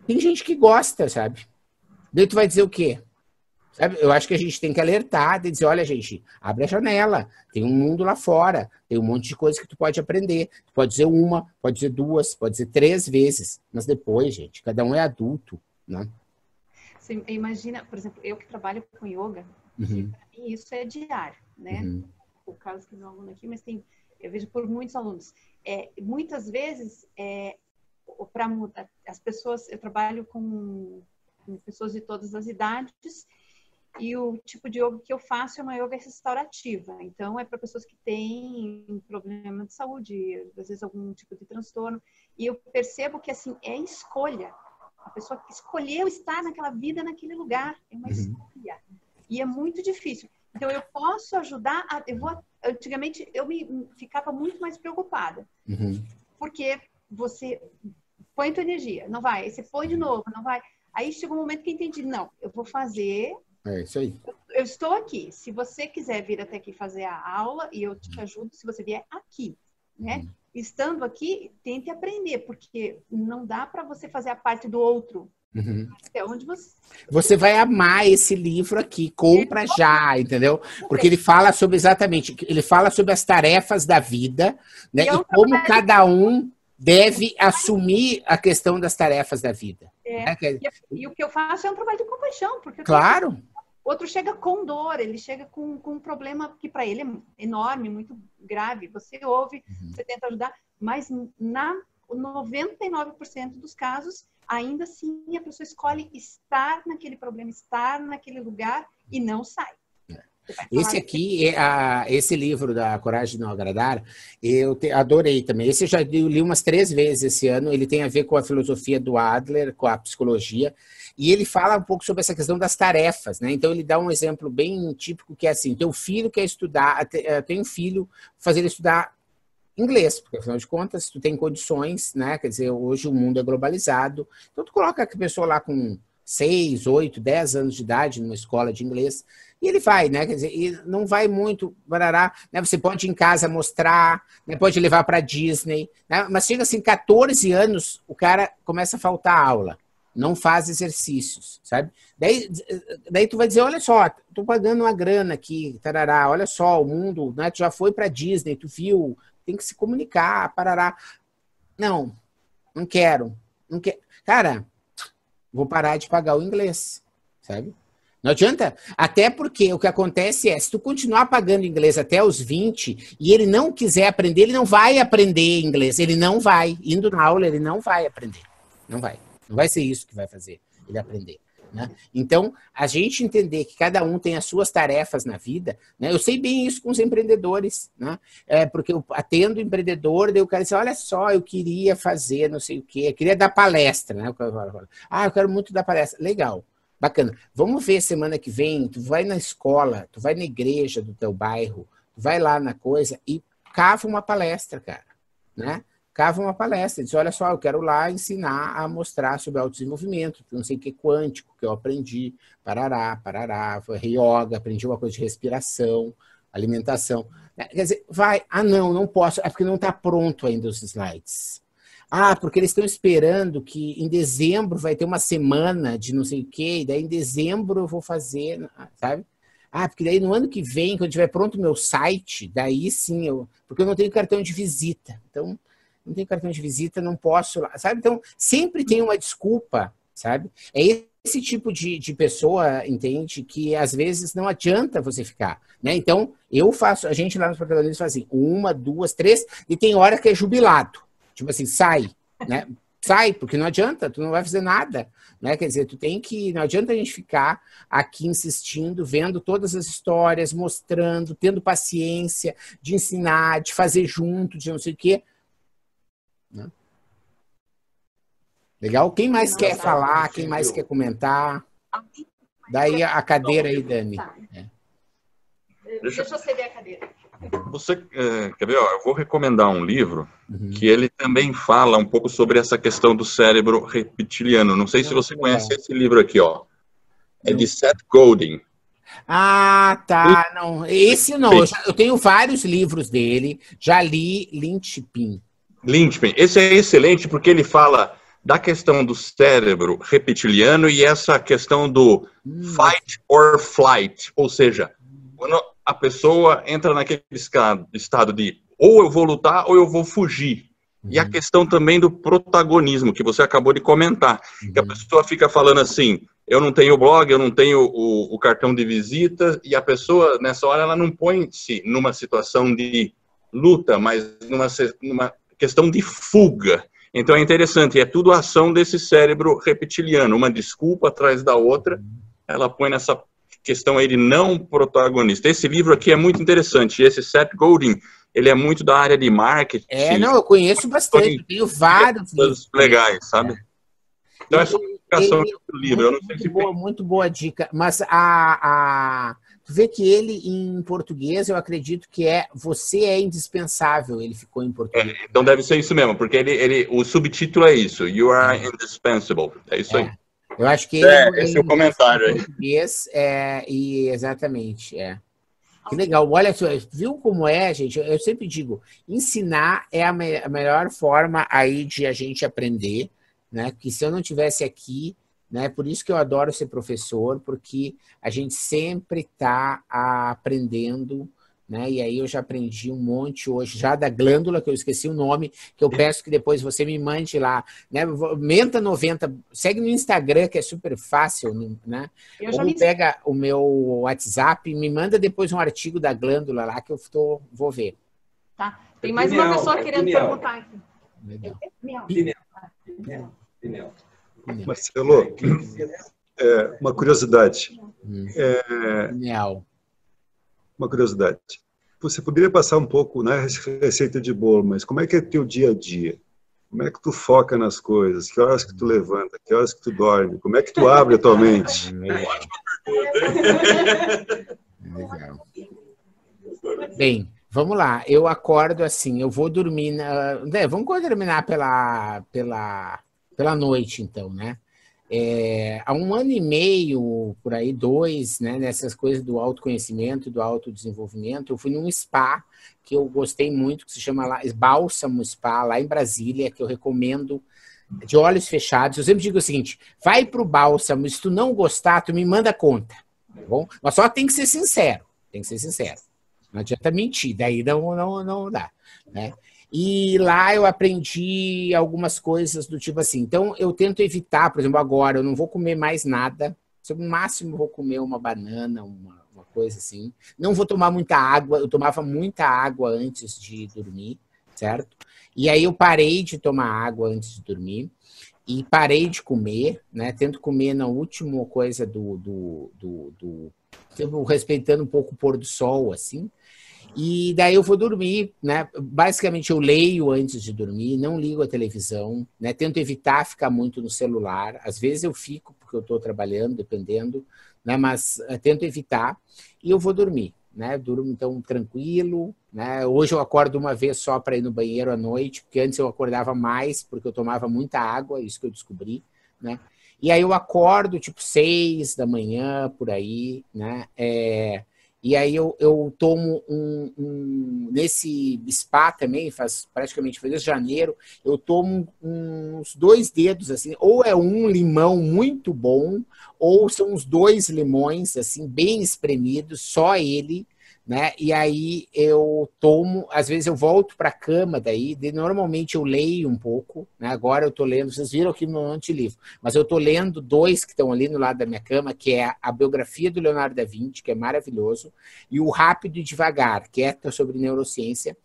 Tem gente que gosta, sabe? Daí tu vai dizer o quê? Sabe? Eu acho que a gente tem que alertar, tem que dizer, olha, gente, abre a janela, tem um mundo lá fora, tem um monte de coisa que tu pode aprender. Tu pode dizer uma, pode dizer duas, pode dizer três vezes, mas depois, gente, cada um é adulto, né? Você imagina, por exemplo, eu que trabalho com yoga, Uhum, e isso é diário, né? uhum, O caso que meu aluno aqui, mas tem, eu vejo por muitos alunos. É, muitas vezes, é, para mudar, as pessoas, eu trabalho com, com pessoas de todas as idades e o tipo de yoga que eu faço é uma yoga restaurativa. Então, é para pessoas que têm problema de saúde, às vezes algum tipo de transtorno. E eu percebo que, assim, é escolha. A pessoa escolheu estar naquela vida, naquele lugar. É uma uhum. escolha. E é muito difícil. Então, eu posso ajudar. A, eu vou, antigamente, eu me ficava muito mais preocupada. uhum. Porque você põe tua energia, não vai. Aí você põe de novo, não vai. Aí chegou um momento que eu entendi, não, eu vou fazer É isso aí. eu estou aqui. Se você quiser vir até aqui fazer a aula e eu te ajudo, se você vier aqui, né? Estando aqui, tente aprender, porque não dá para você fazer a parte do outro. Uhum. Até onde você. Você vai amar esse livro aqui, compra já, entendeu? Porque ele fala sobre exatamente, ele fala sobre as tarefas da vida, né? E é E como trabalho- cada um deve assumir a questão das tarefas da vida. É, né? E, e o que eu faço é um trabalho de compaixão, porque eu Claro. tenho Outro chega com dor, ele chega com, com um problema que para ele é enorme, muito grave. Você ouve, uhum. você tenta ajudar, mas na 99% dos casos, ainda assim a pessoa escolhe estar naquele problema, estar naquele lugar e não sai. Esse aqui, é a, esse livro da Coragem de Não Agradar, eu te, adorei também. Esse eu já li umas três vezes esse ano. Ele tem a ver com a filosofia do Adler, com a psicologia, e ele fala um pouco sobre essa questão das tarefas, né? Então ele dá um exemplo bem típico que é assim: teu filho quer estudar, eh, tem um filho, fazer ele estudar inglês, porque afinal de contas tu tem condições, né? Quer dizer, hoje o mundo é globalizado, então tu coloca a pessoa lá com 6, 8, 10 anos de idade numa escola de inglês, e ele vai, né? Quer dizer, e não vai muito, barará, né? Você pode ir em casa mostrar, né? pode levar para Disney, né? mas chega assim, 14 anos, o cara começa a faltar aula, não faz exercícios, sabe? Daí, daí tu vai dizer, olha só, tô pagando uma grana aqui, tarará, olha só, o mundo, né? Tu já foi para Disney, tu viu, tem que se comunicar, parará. Não, não quero, não quero. Cara, vou parar de pagar o inglês, sabe? Não adianta. Até porque o que acontece é, se tu continuar pagando inglês até os 20 e ele não quiser aprender, ele não vai aprender inglês. Ele não vai. Indo na aula, ele não vai aprender. Não vai. Não vai ser isso que vai fazer ele aprender. Né? Então, a gente entender que cada um tem as suas tarefas na vida, né? eu sei bem isso com os empreendedores, né? é, porque eu atendo empreendedor, daí o cara diz, olha só, eu queria fazer não sei o quê, eu queria dar palestra, né? Ah, eu quero muito dar palestra. Legal. Bacana. Vamos ver semana que vem, tu vai na escola, tu vai na igreja do teu bairro, tu vai lá na coisa e cava uma palestra, cara, né? Cava uma palestra, diz, olha só, eu quero lá ensinar a mostrar sobre autodesenvolvimento, não sei o que quântico que eu aprendi, parará, parará, yoga, aprendi uma coisa de respiração, alimentação. Quer dizer, vai, ah não, não posso, é porque não está pronto ainda os slides. Ah, porque eles estão esperando que em dezembro vai ter uma semana de não sei o quê, e daí em dezembro eu vou fazer, sabe? Ah, porque daí no ano que vem, quando tiver pronto o meu site, daí sim eu. Porque eu não tenho cartão de visita. Então, não tenho cartão de visita, não posso, sabe? Então, sempre tem uma desculpa, sabe? É esse tipo de, de pessoa, entende, que às vezes não adianta você ficar, né? Então, eu faço, a gente lá nos protagonistas faz assim, uma, duas, três, e tem hora que é jubilado. Tipo assim, sai, né? Sai, porque não adianta, tu não vai fazer nada, né? Quer dizer, tu tem que, não adianta a gente ficar aqui insistindo, vendo todas as histórias, mostrando, tendo paciência de ensinar, de fazer junto, de não sei o quê. Né? Legal? Quem mais não, quer falar? Quem mais quer comentar? Daí a cadeira aí, Dani. É. Deixa, Deixa eu ceder a cadeira. Você é, quer ver? Ó, eu vou recomendar um livro uhum. que ele também fala um pouco sobre essa questão do cérebro reptiliano. Não sei se você conhece esse livro aqui, ó. É de Seth Godin. Ah, tá. Não, esse não. Eu, já, eu, tenho vários livros dele. Já li Lynchpin. Lynchpin. Esse é excelente porque ele fala da questão do cérebro reptiliano e essa questão do hum. fight or flight, ou seja, quando a pessoa entra naquele estado de ou eu vou lutar ou eu vou fugir. E a uhum. questão também do protagonismo, que você acabou de comentar, que a uhum. pessoa fica falando assim, eu não tenho blog, eu não tenho o, o, cartão de visita, e a pessoa, nessa hora, ela não põe-se numa situação de luta, mas numa, numa questão de fuga. Então é interessante, é tudo ação desse cérebro reptiliano, uma desculpa atrás da outra, ela põe nessa questão aí de não protagonista. Esse livro aqui é muito interessante. Esse Seth Godin, ele é muito da área de marketing. É, não, eu conheço bastante. Tenho vários livros. legais, sabe? É. Então, essa indicação do livro. Eu não sei muito se boa, muito boa dica. Mas a, a, tu vê que ele, em português, eu acredito que é Você é Indispensável. Ele ficou em português. É, então deve ser isso mesmo, porque ele, ele, o subtítulo é isso. You are indispensable. É isso é. aí. Eu acho que é, ele, esse é o comentário aí. Português, é, e exatamente, é. Que legal. Olha só, viu como é, gente? Eu sempre digo, ensinar é a, me a melhor forma aí de a gente aprender, né? Que se eu não tivesse aqui, né? Por isso que eu adoro ser professor, porque a gente sempre está aprendendo né? E aí eu já aprendi um monte hoje, já da glândula, que eu esqueci o nome, que eu peço que depois você me mande lá, né? Menta90, segue no Instagram, que é super fácil, né? Eu Ou me... pega o meu WhatsApp e me manda depois um artigo da glândula lá que eu tô, vou ver. Tá. Tem mais uma pessoa querendo perguntar aqui. Marcelo, é, uma curiosidade. Hum. É, uma curiosidade. Você poderia passar um pouco na né, receita de bolo, mas como é que é teu dia a dia? Como é que tu foca nas coisas? Que horas que tu levanta? Que horas que tu dorme? Como é que tu abre a tua mente? Legal. Bem, vamos lá. Eu acordo assim, eu vou dormir. Na... É, vamos terminar pela, pela, pela noite, então, né? É, há um ano e meio, por aí, dois, né, nessas coisas do autoconhecimento, do autodesenvolvimento, eu fui num spa que eu gostei muito, que se chama lá, Bálsamo Spa, lá em Brasília, que eu recomendo de olhos fechados. Eu sempre digo o seguinte: vai para o bálsamo, se tu não gostar, tu me manda conta, tá bom? Mas só tem que ser sincero, tem que ser sincero. Não adianta mentir, daí não, não, não dá, né? E lá eu aprendi algumas coisas do tipo assim. Então eu tento evitar, por exemplo, agora eu não vou comer mais nada. No máximo vou comer uma banana, uma, uma coisa assim. Não vou tomar muita água. Eu tomava muita água antes de dormir, certo? E aí eu parei de tomar água antes de dormir e parei de comer, né? Tento comer na última coisa do, do, do, do respeitando um pouco o pôr do sol, assim. E daí eu vou dormir, né? Basicamente eu leio antes de dormir, não ligo a televisão, né? Tento evitar ficar muito no celular. Às vezes eu fico porque eu estou trabalhando, dependendo, né? Mas uh, tento evitar e eu vou dormir, né? Durmo então tranquilo, né? Hoje eu acordo uma vez só para ir no banheiro à noite, porque antes eu acordava mais porque eu tomava muita água, isso que eu descobri, né? E aí eu acordo tipo seis da manhã por aí, né? É, e aí eu, eu tomo um, um, Nesse spa também, faz praticamente faz desde janeiro, eu tomo uns dois dedos, assim, ou é um limão muito bom, ou são uns dois limões, assim, bem espremidos, só ele, né? E aí eu tomo, às vezes eu volto para a cama daí, de, normalmente eu leio um pouco, né? Agora eu estou lendo, vocês viram aqui no antilivro, mas eu estou lendo dois que estão ali no lado da minha cama, que é a biografia do Leonardo da Vinci, que é maravilhoso, e o Rápido e Devagar, que é sobre neurociência.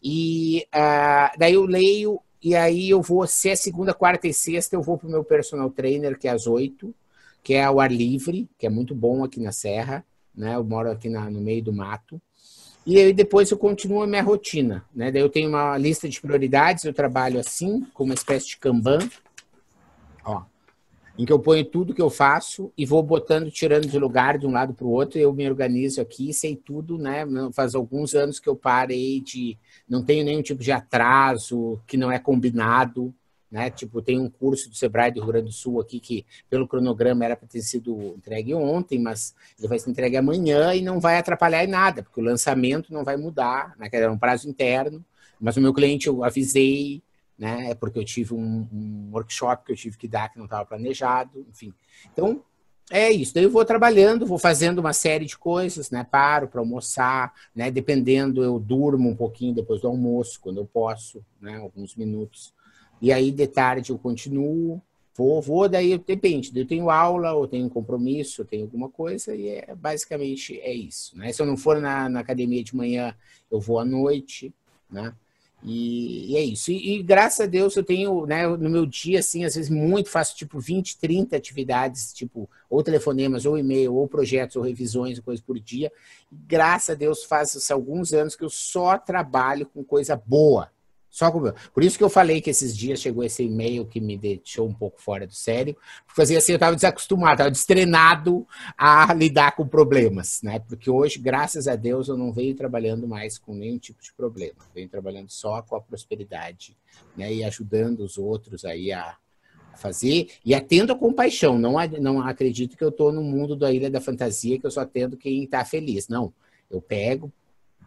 E uh, daí eu leio e aí eu vou, se é segunda, quarta e sexta, eu vou para o meu personal trainer, que é às oito, que é ao ar livre, que é muito bom aqui na Serra né? Eu moro aqui na, no meio do mato. E aí depois eu continuo a minha rotina, né? Daí eu tenho uma lista de prioridades, eu trabalho assim, com uma espécie de Kanban, ó, em que eu ponho tudo que eu faço e vou botando, tirando de lugar de um lado para o outro, eu me organizo aqui, sei tudo, né? Faz alguns anos que eu parei de, não tenho nenhum tipo de atraso que não é combinado, né? Tipo, tem um curso do Sebrae do Rio Grande do Sul aqui que, pelo cronograma, era para ter sido entregue ontem, mas ele vai ser entregue amanhã e não vai atrapalhar em nada, porque o lançamento não vai mudar, né? É um prazo interno. Mas o meu cliente eu avisei, né? É porque eu tive um, um workshop que eu tive que dar que não estava planejado, enfim. Então, é isso. Daí eu vou trabalhando, vou fazendo uma série de coisas, né? Paro para almoçar, né? Dependendo, eu durmo um pouquinho depois do almoço, quando eu posso, né? Alguns minutos. E aí, de tarde, eu continuo, vou, vou, daí depende. Eu tenho aula, ou tenho compromisso, ou tenho alguma coisa, e é, basicamente é isso. Né? Se eu não for na, na academia de manhã, eu vou à noite, né? E, e, é isso. E, e, graças a Deus eu tenho, né, no meu dia, assim, às vezes muito, faço tipo 20, 30 atividades, tipo, ou telefonemas, ou e-mail, ou projetos, ou revisões, coisas por dia. E, graças a Deus faz alguns anos que eu só trabalho com coisa boa. Só com... Por isso que eu falei que esses dias chegou esse e-mail que me deixou um pouco fora do sério, porque assim, eu estava desacostumado, estava destrenado a lidar com problemas, né? Porque hoje, graças a Deus, eu não venho trabalhando mais com nenhum tipo de problema, venho trabalhando só com a prosperidade, né? E ajudando os outros aí a fazer e atendo a compaixão. Não, não acredito que eu estou no mundo da Ilha da Fantasia, que eu só atendo quem está feliz. Não, eu pego,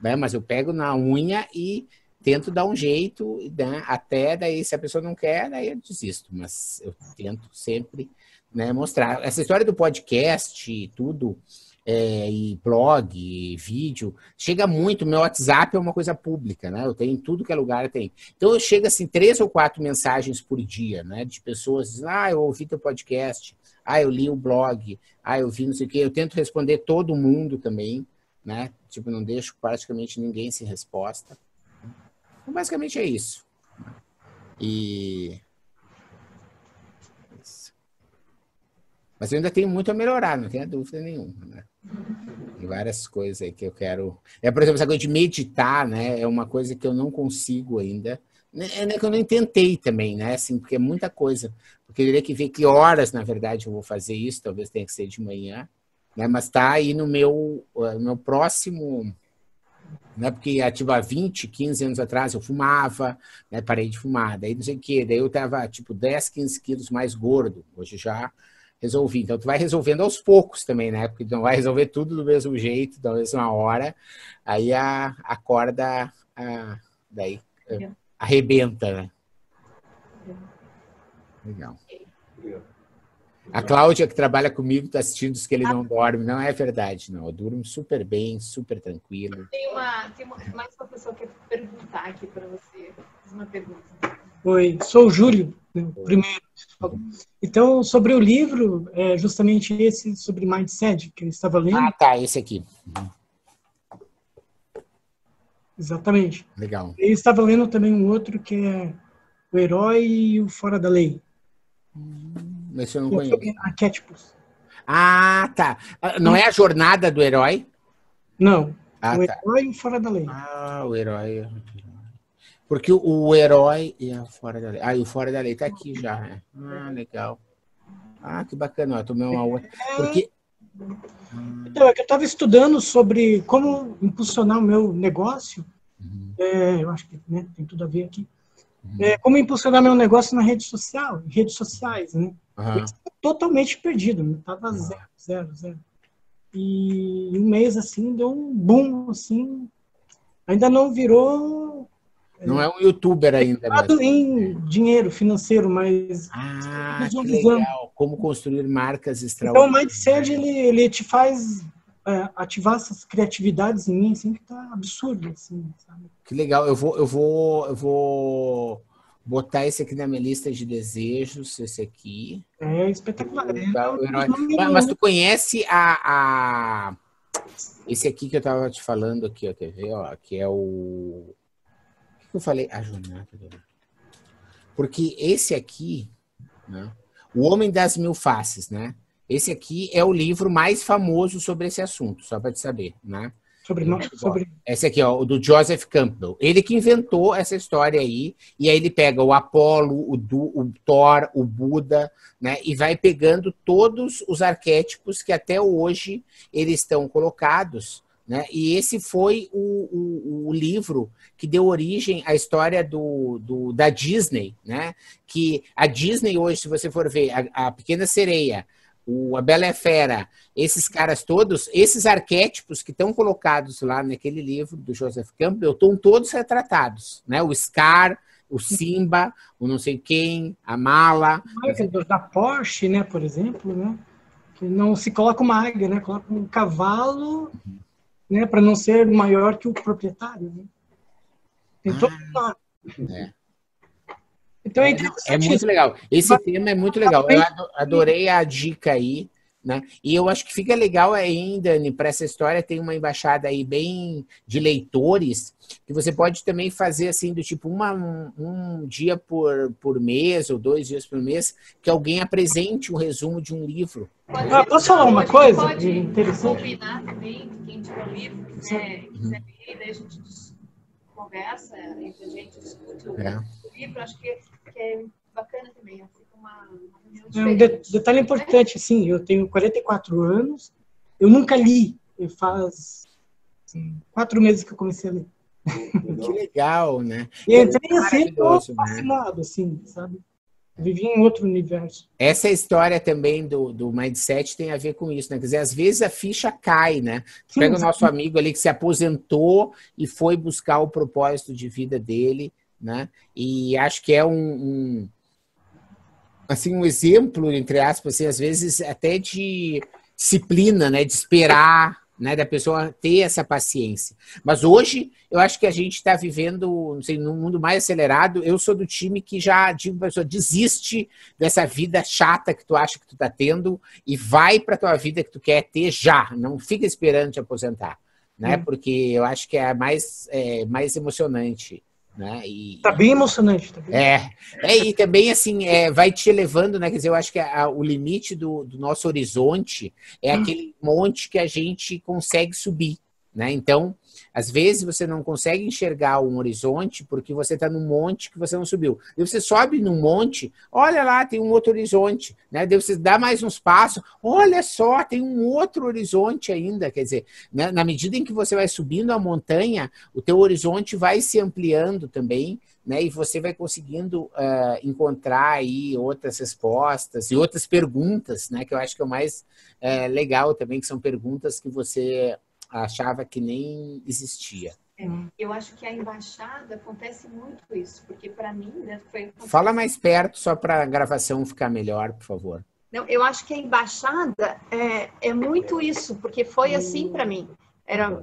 né? Mas eu pego na unha e tento dar um jeito, né? até daí, se a pessoa não quer, daí eu desisto. Mas eu tento sempre né, mostrar. Essa história do podcast e tudo, é, e blog, e vídeo, chega muito. Meu WhatsApp é uma coisa pública, né? Eu tenho em tudo que é lugar, tem. Então eu chego assim, três ou quatro mensagens por dia, né? De pessoas dizendo, ah, eu ouvi teu podcast, ah, eu li o blog, ah, eu vi não sei o quê. Eu tento responder todo mundo também, né? Tipo, não deixo praticamente ninguém sem resposta. Então, basicamente é isso. E Mas eu ainda tenho muito a melhorar, não tenho dúvida nenhuma. Né? Tem várias coisas aí que eu quero. É, por exemplo, essa coisa de meditar, né? É uma coisa que eu não consigo ainda. É né, que eu nem tentei também, né? Assim, porque é muita coisa. Porque eu teria que ver que horas, na verdade, eu vou fazer isso. Talvez tenha que ser de manhã. Né? Mas está aí no meu, no meu próximo. Né? Porque ativa 20, 15 anos atrás eu fumava, né? parei de fumar. Daí não sei o quê. Daí eu tava tipo 10, 15 quilos mais gordo. Hoje já resolvi. Então, tu vai resolvendo aos poucos também, né? Porque tu não vai resolver tudo do mesmo jeito, da mesma hora. Aí a, a corda a, daí arrebenta, né? Legal. A Cláudia, que trabalha comigo, está assistindo diz que ele não dorme. Não é verdade, não. Eu durmo super bem, super tranquilo. Tem, uma, tem uma, mais uma pessoa que quer perguntar aqui para você. Fiz uma pergunta. Oi, sou o Júlio, né, primeiro. Então, sobre o livro, é justamente esse sobre mindset que eu estava lendo. Ah, tá, esse aqui. Exatamente. Legal. Eu estava lendo também um outro que é O Herói e o Fora da Lei. Hum, esse eu não conheço. Arquétipos. Ah, tá. Ah, não é a jornada do herói? Não. Ah, o tá. herói e o Fora da Lei. Ah, o herói. Porque o, o herói e a fora da lei. Ah, e o fora da lei tá aqui já. Né? Ah, legal. Ah, que bacana. Eu tomei uma outra. Porque. Então, é que eu estava estudando sobre como impulsionar o meu negócio. Uhum. É, eu acho que né, tem tudo a ver aqui. Uhum. É, como impulsionar meu negócio na rede social, redes sociais, né? Uhum. Totalmente perdido, né? Tava zero, zero, zero. E um mês assim deu um boom, assim. Ainda não virou não é um youtuber ainda. Mas... em dinheiro financeiro, mas. Ah, que legal. Como construir marcas extraordinárias. Então, o mindset ele, ele te faz é, ativar essas criatividades em mim, assim, que tá absurdo, assim, sabe? Que legal. Eu vou, eu vou, eu vou botar esse aqui na minha lista de desejos, esse aqui. É espetacular. Mas, mas tu conhece a, a, esse aqui que eu tava te falando aqui, ó, quer ver, ó, que é o eu falei a jornada Porque esse aqui, né, O Homem das Mil Faces, né? Esse aqui é o livro mais famoso sobre esse assunto, só para te saber, né? Sobre, sobre... Esse aqui, ó, o do Joseph Campbell. Ele que inventou essa história aí, e aí ele pega o Apolo, o, du, o Thor, o Buda, né? E vai pegando todos os arquétipos que até hoje eles estão colocados né? E esse foi o, o, o, livro que deu origem à história do, do, da Disney, né? Que a Disney hoje, se você for ver, a, a Pequena Sereia, o, a Bela e a Fera, esses caras todos, esses arquétipos que estão colocados lá naquele livro do Joseph Campbell, estão todos retratados, né? O Scar, o Simba, o não sei quem, a Mala. Da Porsche, né, por exemplo, né? Que não se coloca uma águia, né? Coloca um cavalo né, para não ser maior que o proprietário. Né? Tem ah, é. Então é, é muito legal. Esse Mas, tema é muito legal. Eu adorei a dica aí. Né? E eu acho que fica legal ainda, para essa história, tem uma embaixada aí bem de leitores, que você pode também fazer assim, do tipo uma, um, um, dia por, por mês ou dois dias por mês, que alguém apresente um resumo de um livro. Ah, posso falar uma coisa pode interessante? combinar também, quem tiver o livro, quiser, quiser ler, daí a gente conversa, entre a gente discute o, é. o livro, acho que, que é bacana também. Uma, uma é um de, detalhe importante, sim, eu tenho 44 anos, eu nunca li, faz assim, quatro meses que eu comecei a ler. Que legal, né? E entrei assim, fascinado, né? assim, sabe? Vivi em outro universo. Essa história também do, do mindset tem a ver com isso, né? Quer dizer, às vezes a ficha cai, né? Sim, Pega o nosso amigo ali que se aposentou e foi buscar o propósito de vida dele, né? E acho que é um, um assim um exemplo entre aspas, assim, às vezes até de disciplina, né, de esperar, né, da pessoa ter essa paciência. Mas hoje eu acho que a gente está vivendo, não sei, num mundo mais acelerado. Eu sou do time que já digo para a pessoa desiste dessa vida chata que tu acha que tu está tendo e vai para tua vida que tu quer ter já. Não fica esperando te aposentar, né? Hum. Porque eu acho que é mais é, mais emocionante. Né? E, tá bem emocionante. Tá bem é, é, e também assim, é, vai te elevando, né? Quer dizer, eu acho que a, o limite do, do, nosso horizonte é hum. aquele monte que a gente consegue subir, né? Então, às vezes você não consegue enxergar um horizonte porque você está num monte que você não subiu. E você sobe num monte, olha lá, tem um outro horizonte. Né? Daí você dá mais uns passos, olha só, tem um outro horizonte ainda. Quer dizer, né? na medida em que você vai subindo a montanha, o teu horizonte vai se ampliando também. Né, e você vai conseguindo uh, encontrar aí outras respostas e outras perguntas, né, que eu acho que é o mais uh, legal também, que são perguntas que você achava que nem existia. É, eu acho que a embaixada acontece muito isso, porque para mim né, foi. Fala mais perto só para a gravação ficar melhor, por favor. Não, eu acho que a embaixada é, é muito isso, porque foi assim para mim. Era,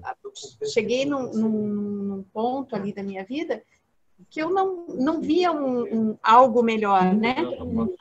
cheguei num, num, num ponto ali da minha vida que eu não, não via um, um, algo melhor, né?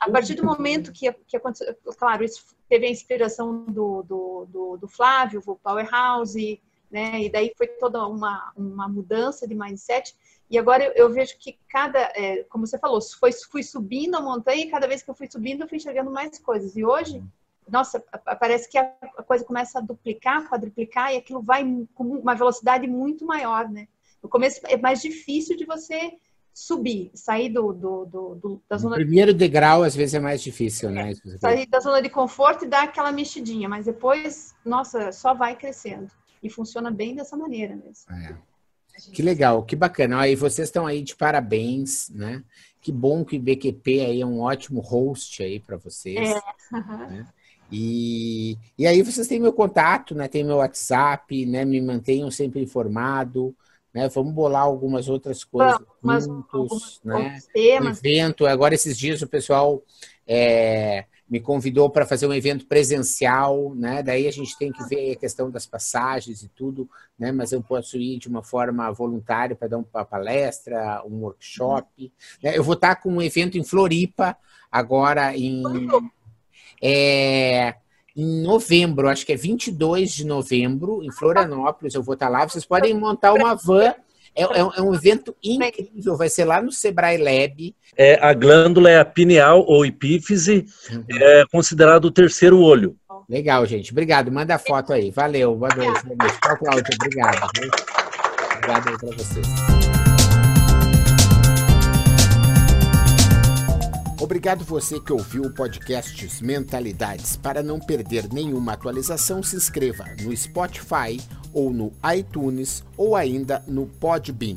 A partir do momento que, que aconteceu, claro, isso teve a inspiração do, do, do, do Flávio, o Powerhouse, né? E daí foi toda uma, uma mudança de mindset. E agora eu, eu vejo que cada, é, como você falou, foi, fui subindo a montanha e cada vez que eu fui subindo eu fui enxergando mais coisas. E hoje, nossa, parece que a coisa começa a duplicar, quadruplicar e aquilo vai com uma velocidade muito maior, né? No começo é mais difícil de você subir, sair do, do, do, do da zona. O primeiro degrau às vezes é mais difícil, né? Sair da zona de conforto e dar aquela mexidinha, mas depois, nossa, só vai crescendo e funciona bem dessa maneira mesmo. É. Que legal, que bacana. Aí vocês estão aí de parabéns, né? Que bom que o BQP aí é um ótimo host aí para vocês. É. Né? E, e aí vocês têm meu contato, né? Tem meu WhatsApp, né? Me mantenham sempre informado né? Vamos bolar algumas outras coisas Vamos, juntos, né? Temas. evento. Agora esses dias o pessoal é, me convidou para fazer um evento presencial, né? Daí a gente tem que ver a questão das passagens e tudo, né? Mas eu posso ir de uma forma voluntária para dar uma palestra, um workshop. Né? Eu vou estar com um evento em Floripa agora em é, em novembro, acho que é 22 de novembro, em Florianópolis, eu vou estar lá. Vocês podem montar uma van. É, é, é um evento incrível, vai ser lá no Sebrae Lab. É, a glândula é a pineal ou epífise, uhum. é considerado o terceiro olho. Legal, gente. Obrigado. Manda a foto aí. Valeu. Boa noite. Tchau, Cláudia. Obrigado. Obrigado aí para vocês. Obrigado você que ouviu o podcast Mentalidades. Para não perder nenhuma atualização, se inscreva no Spotify ou no iTunes ou ainda no Podbean.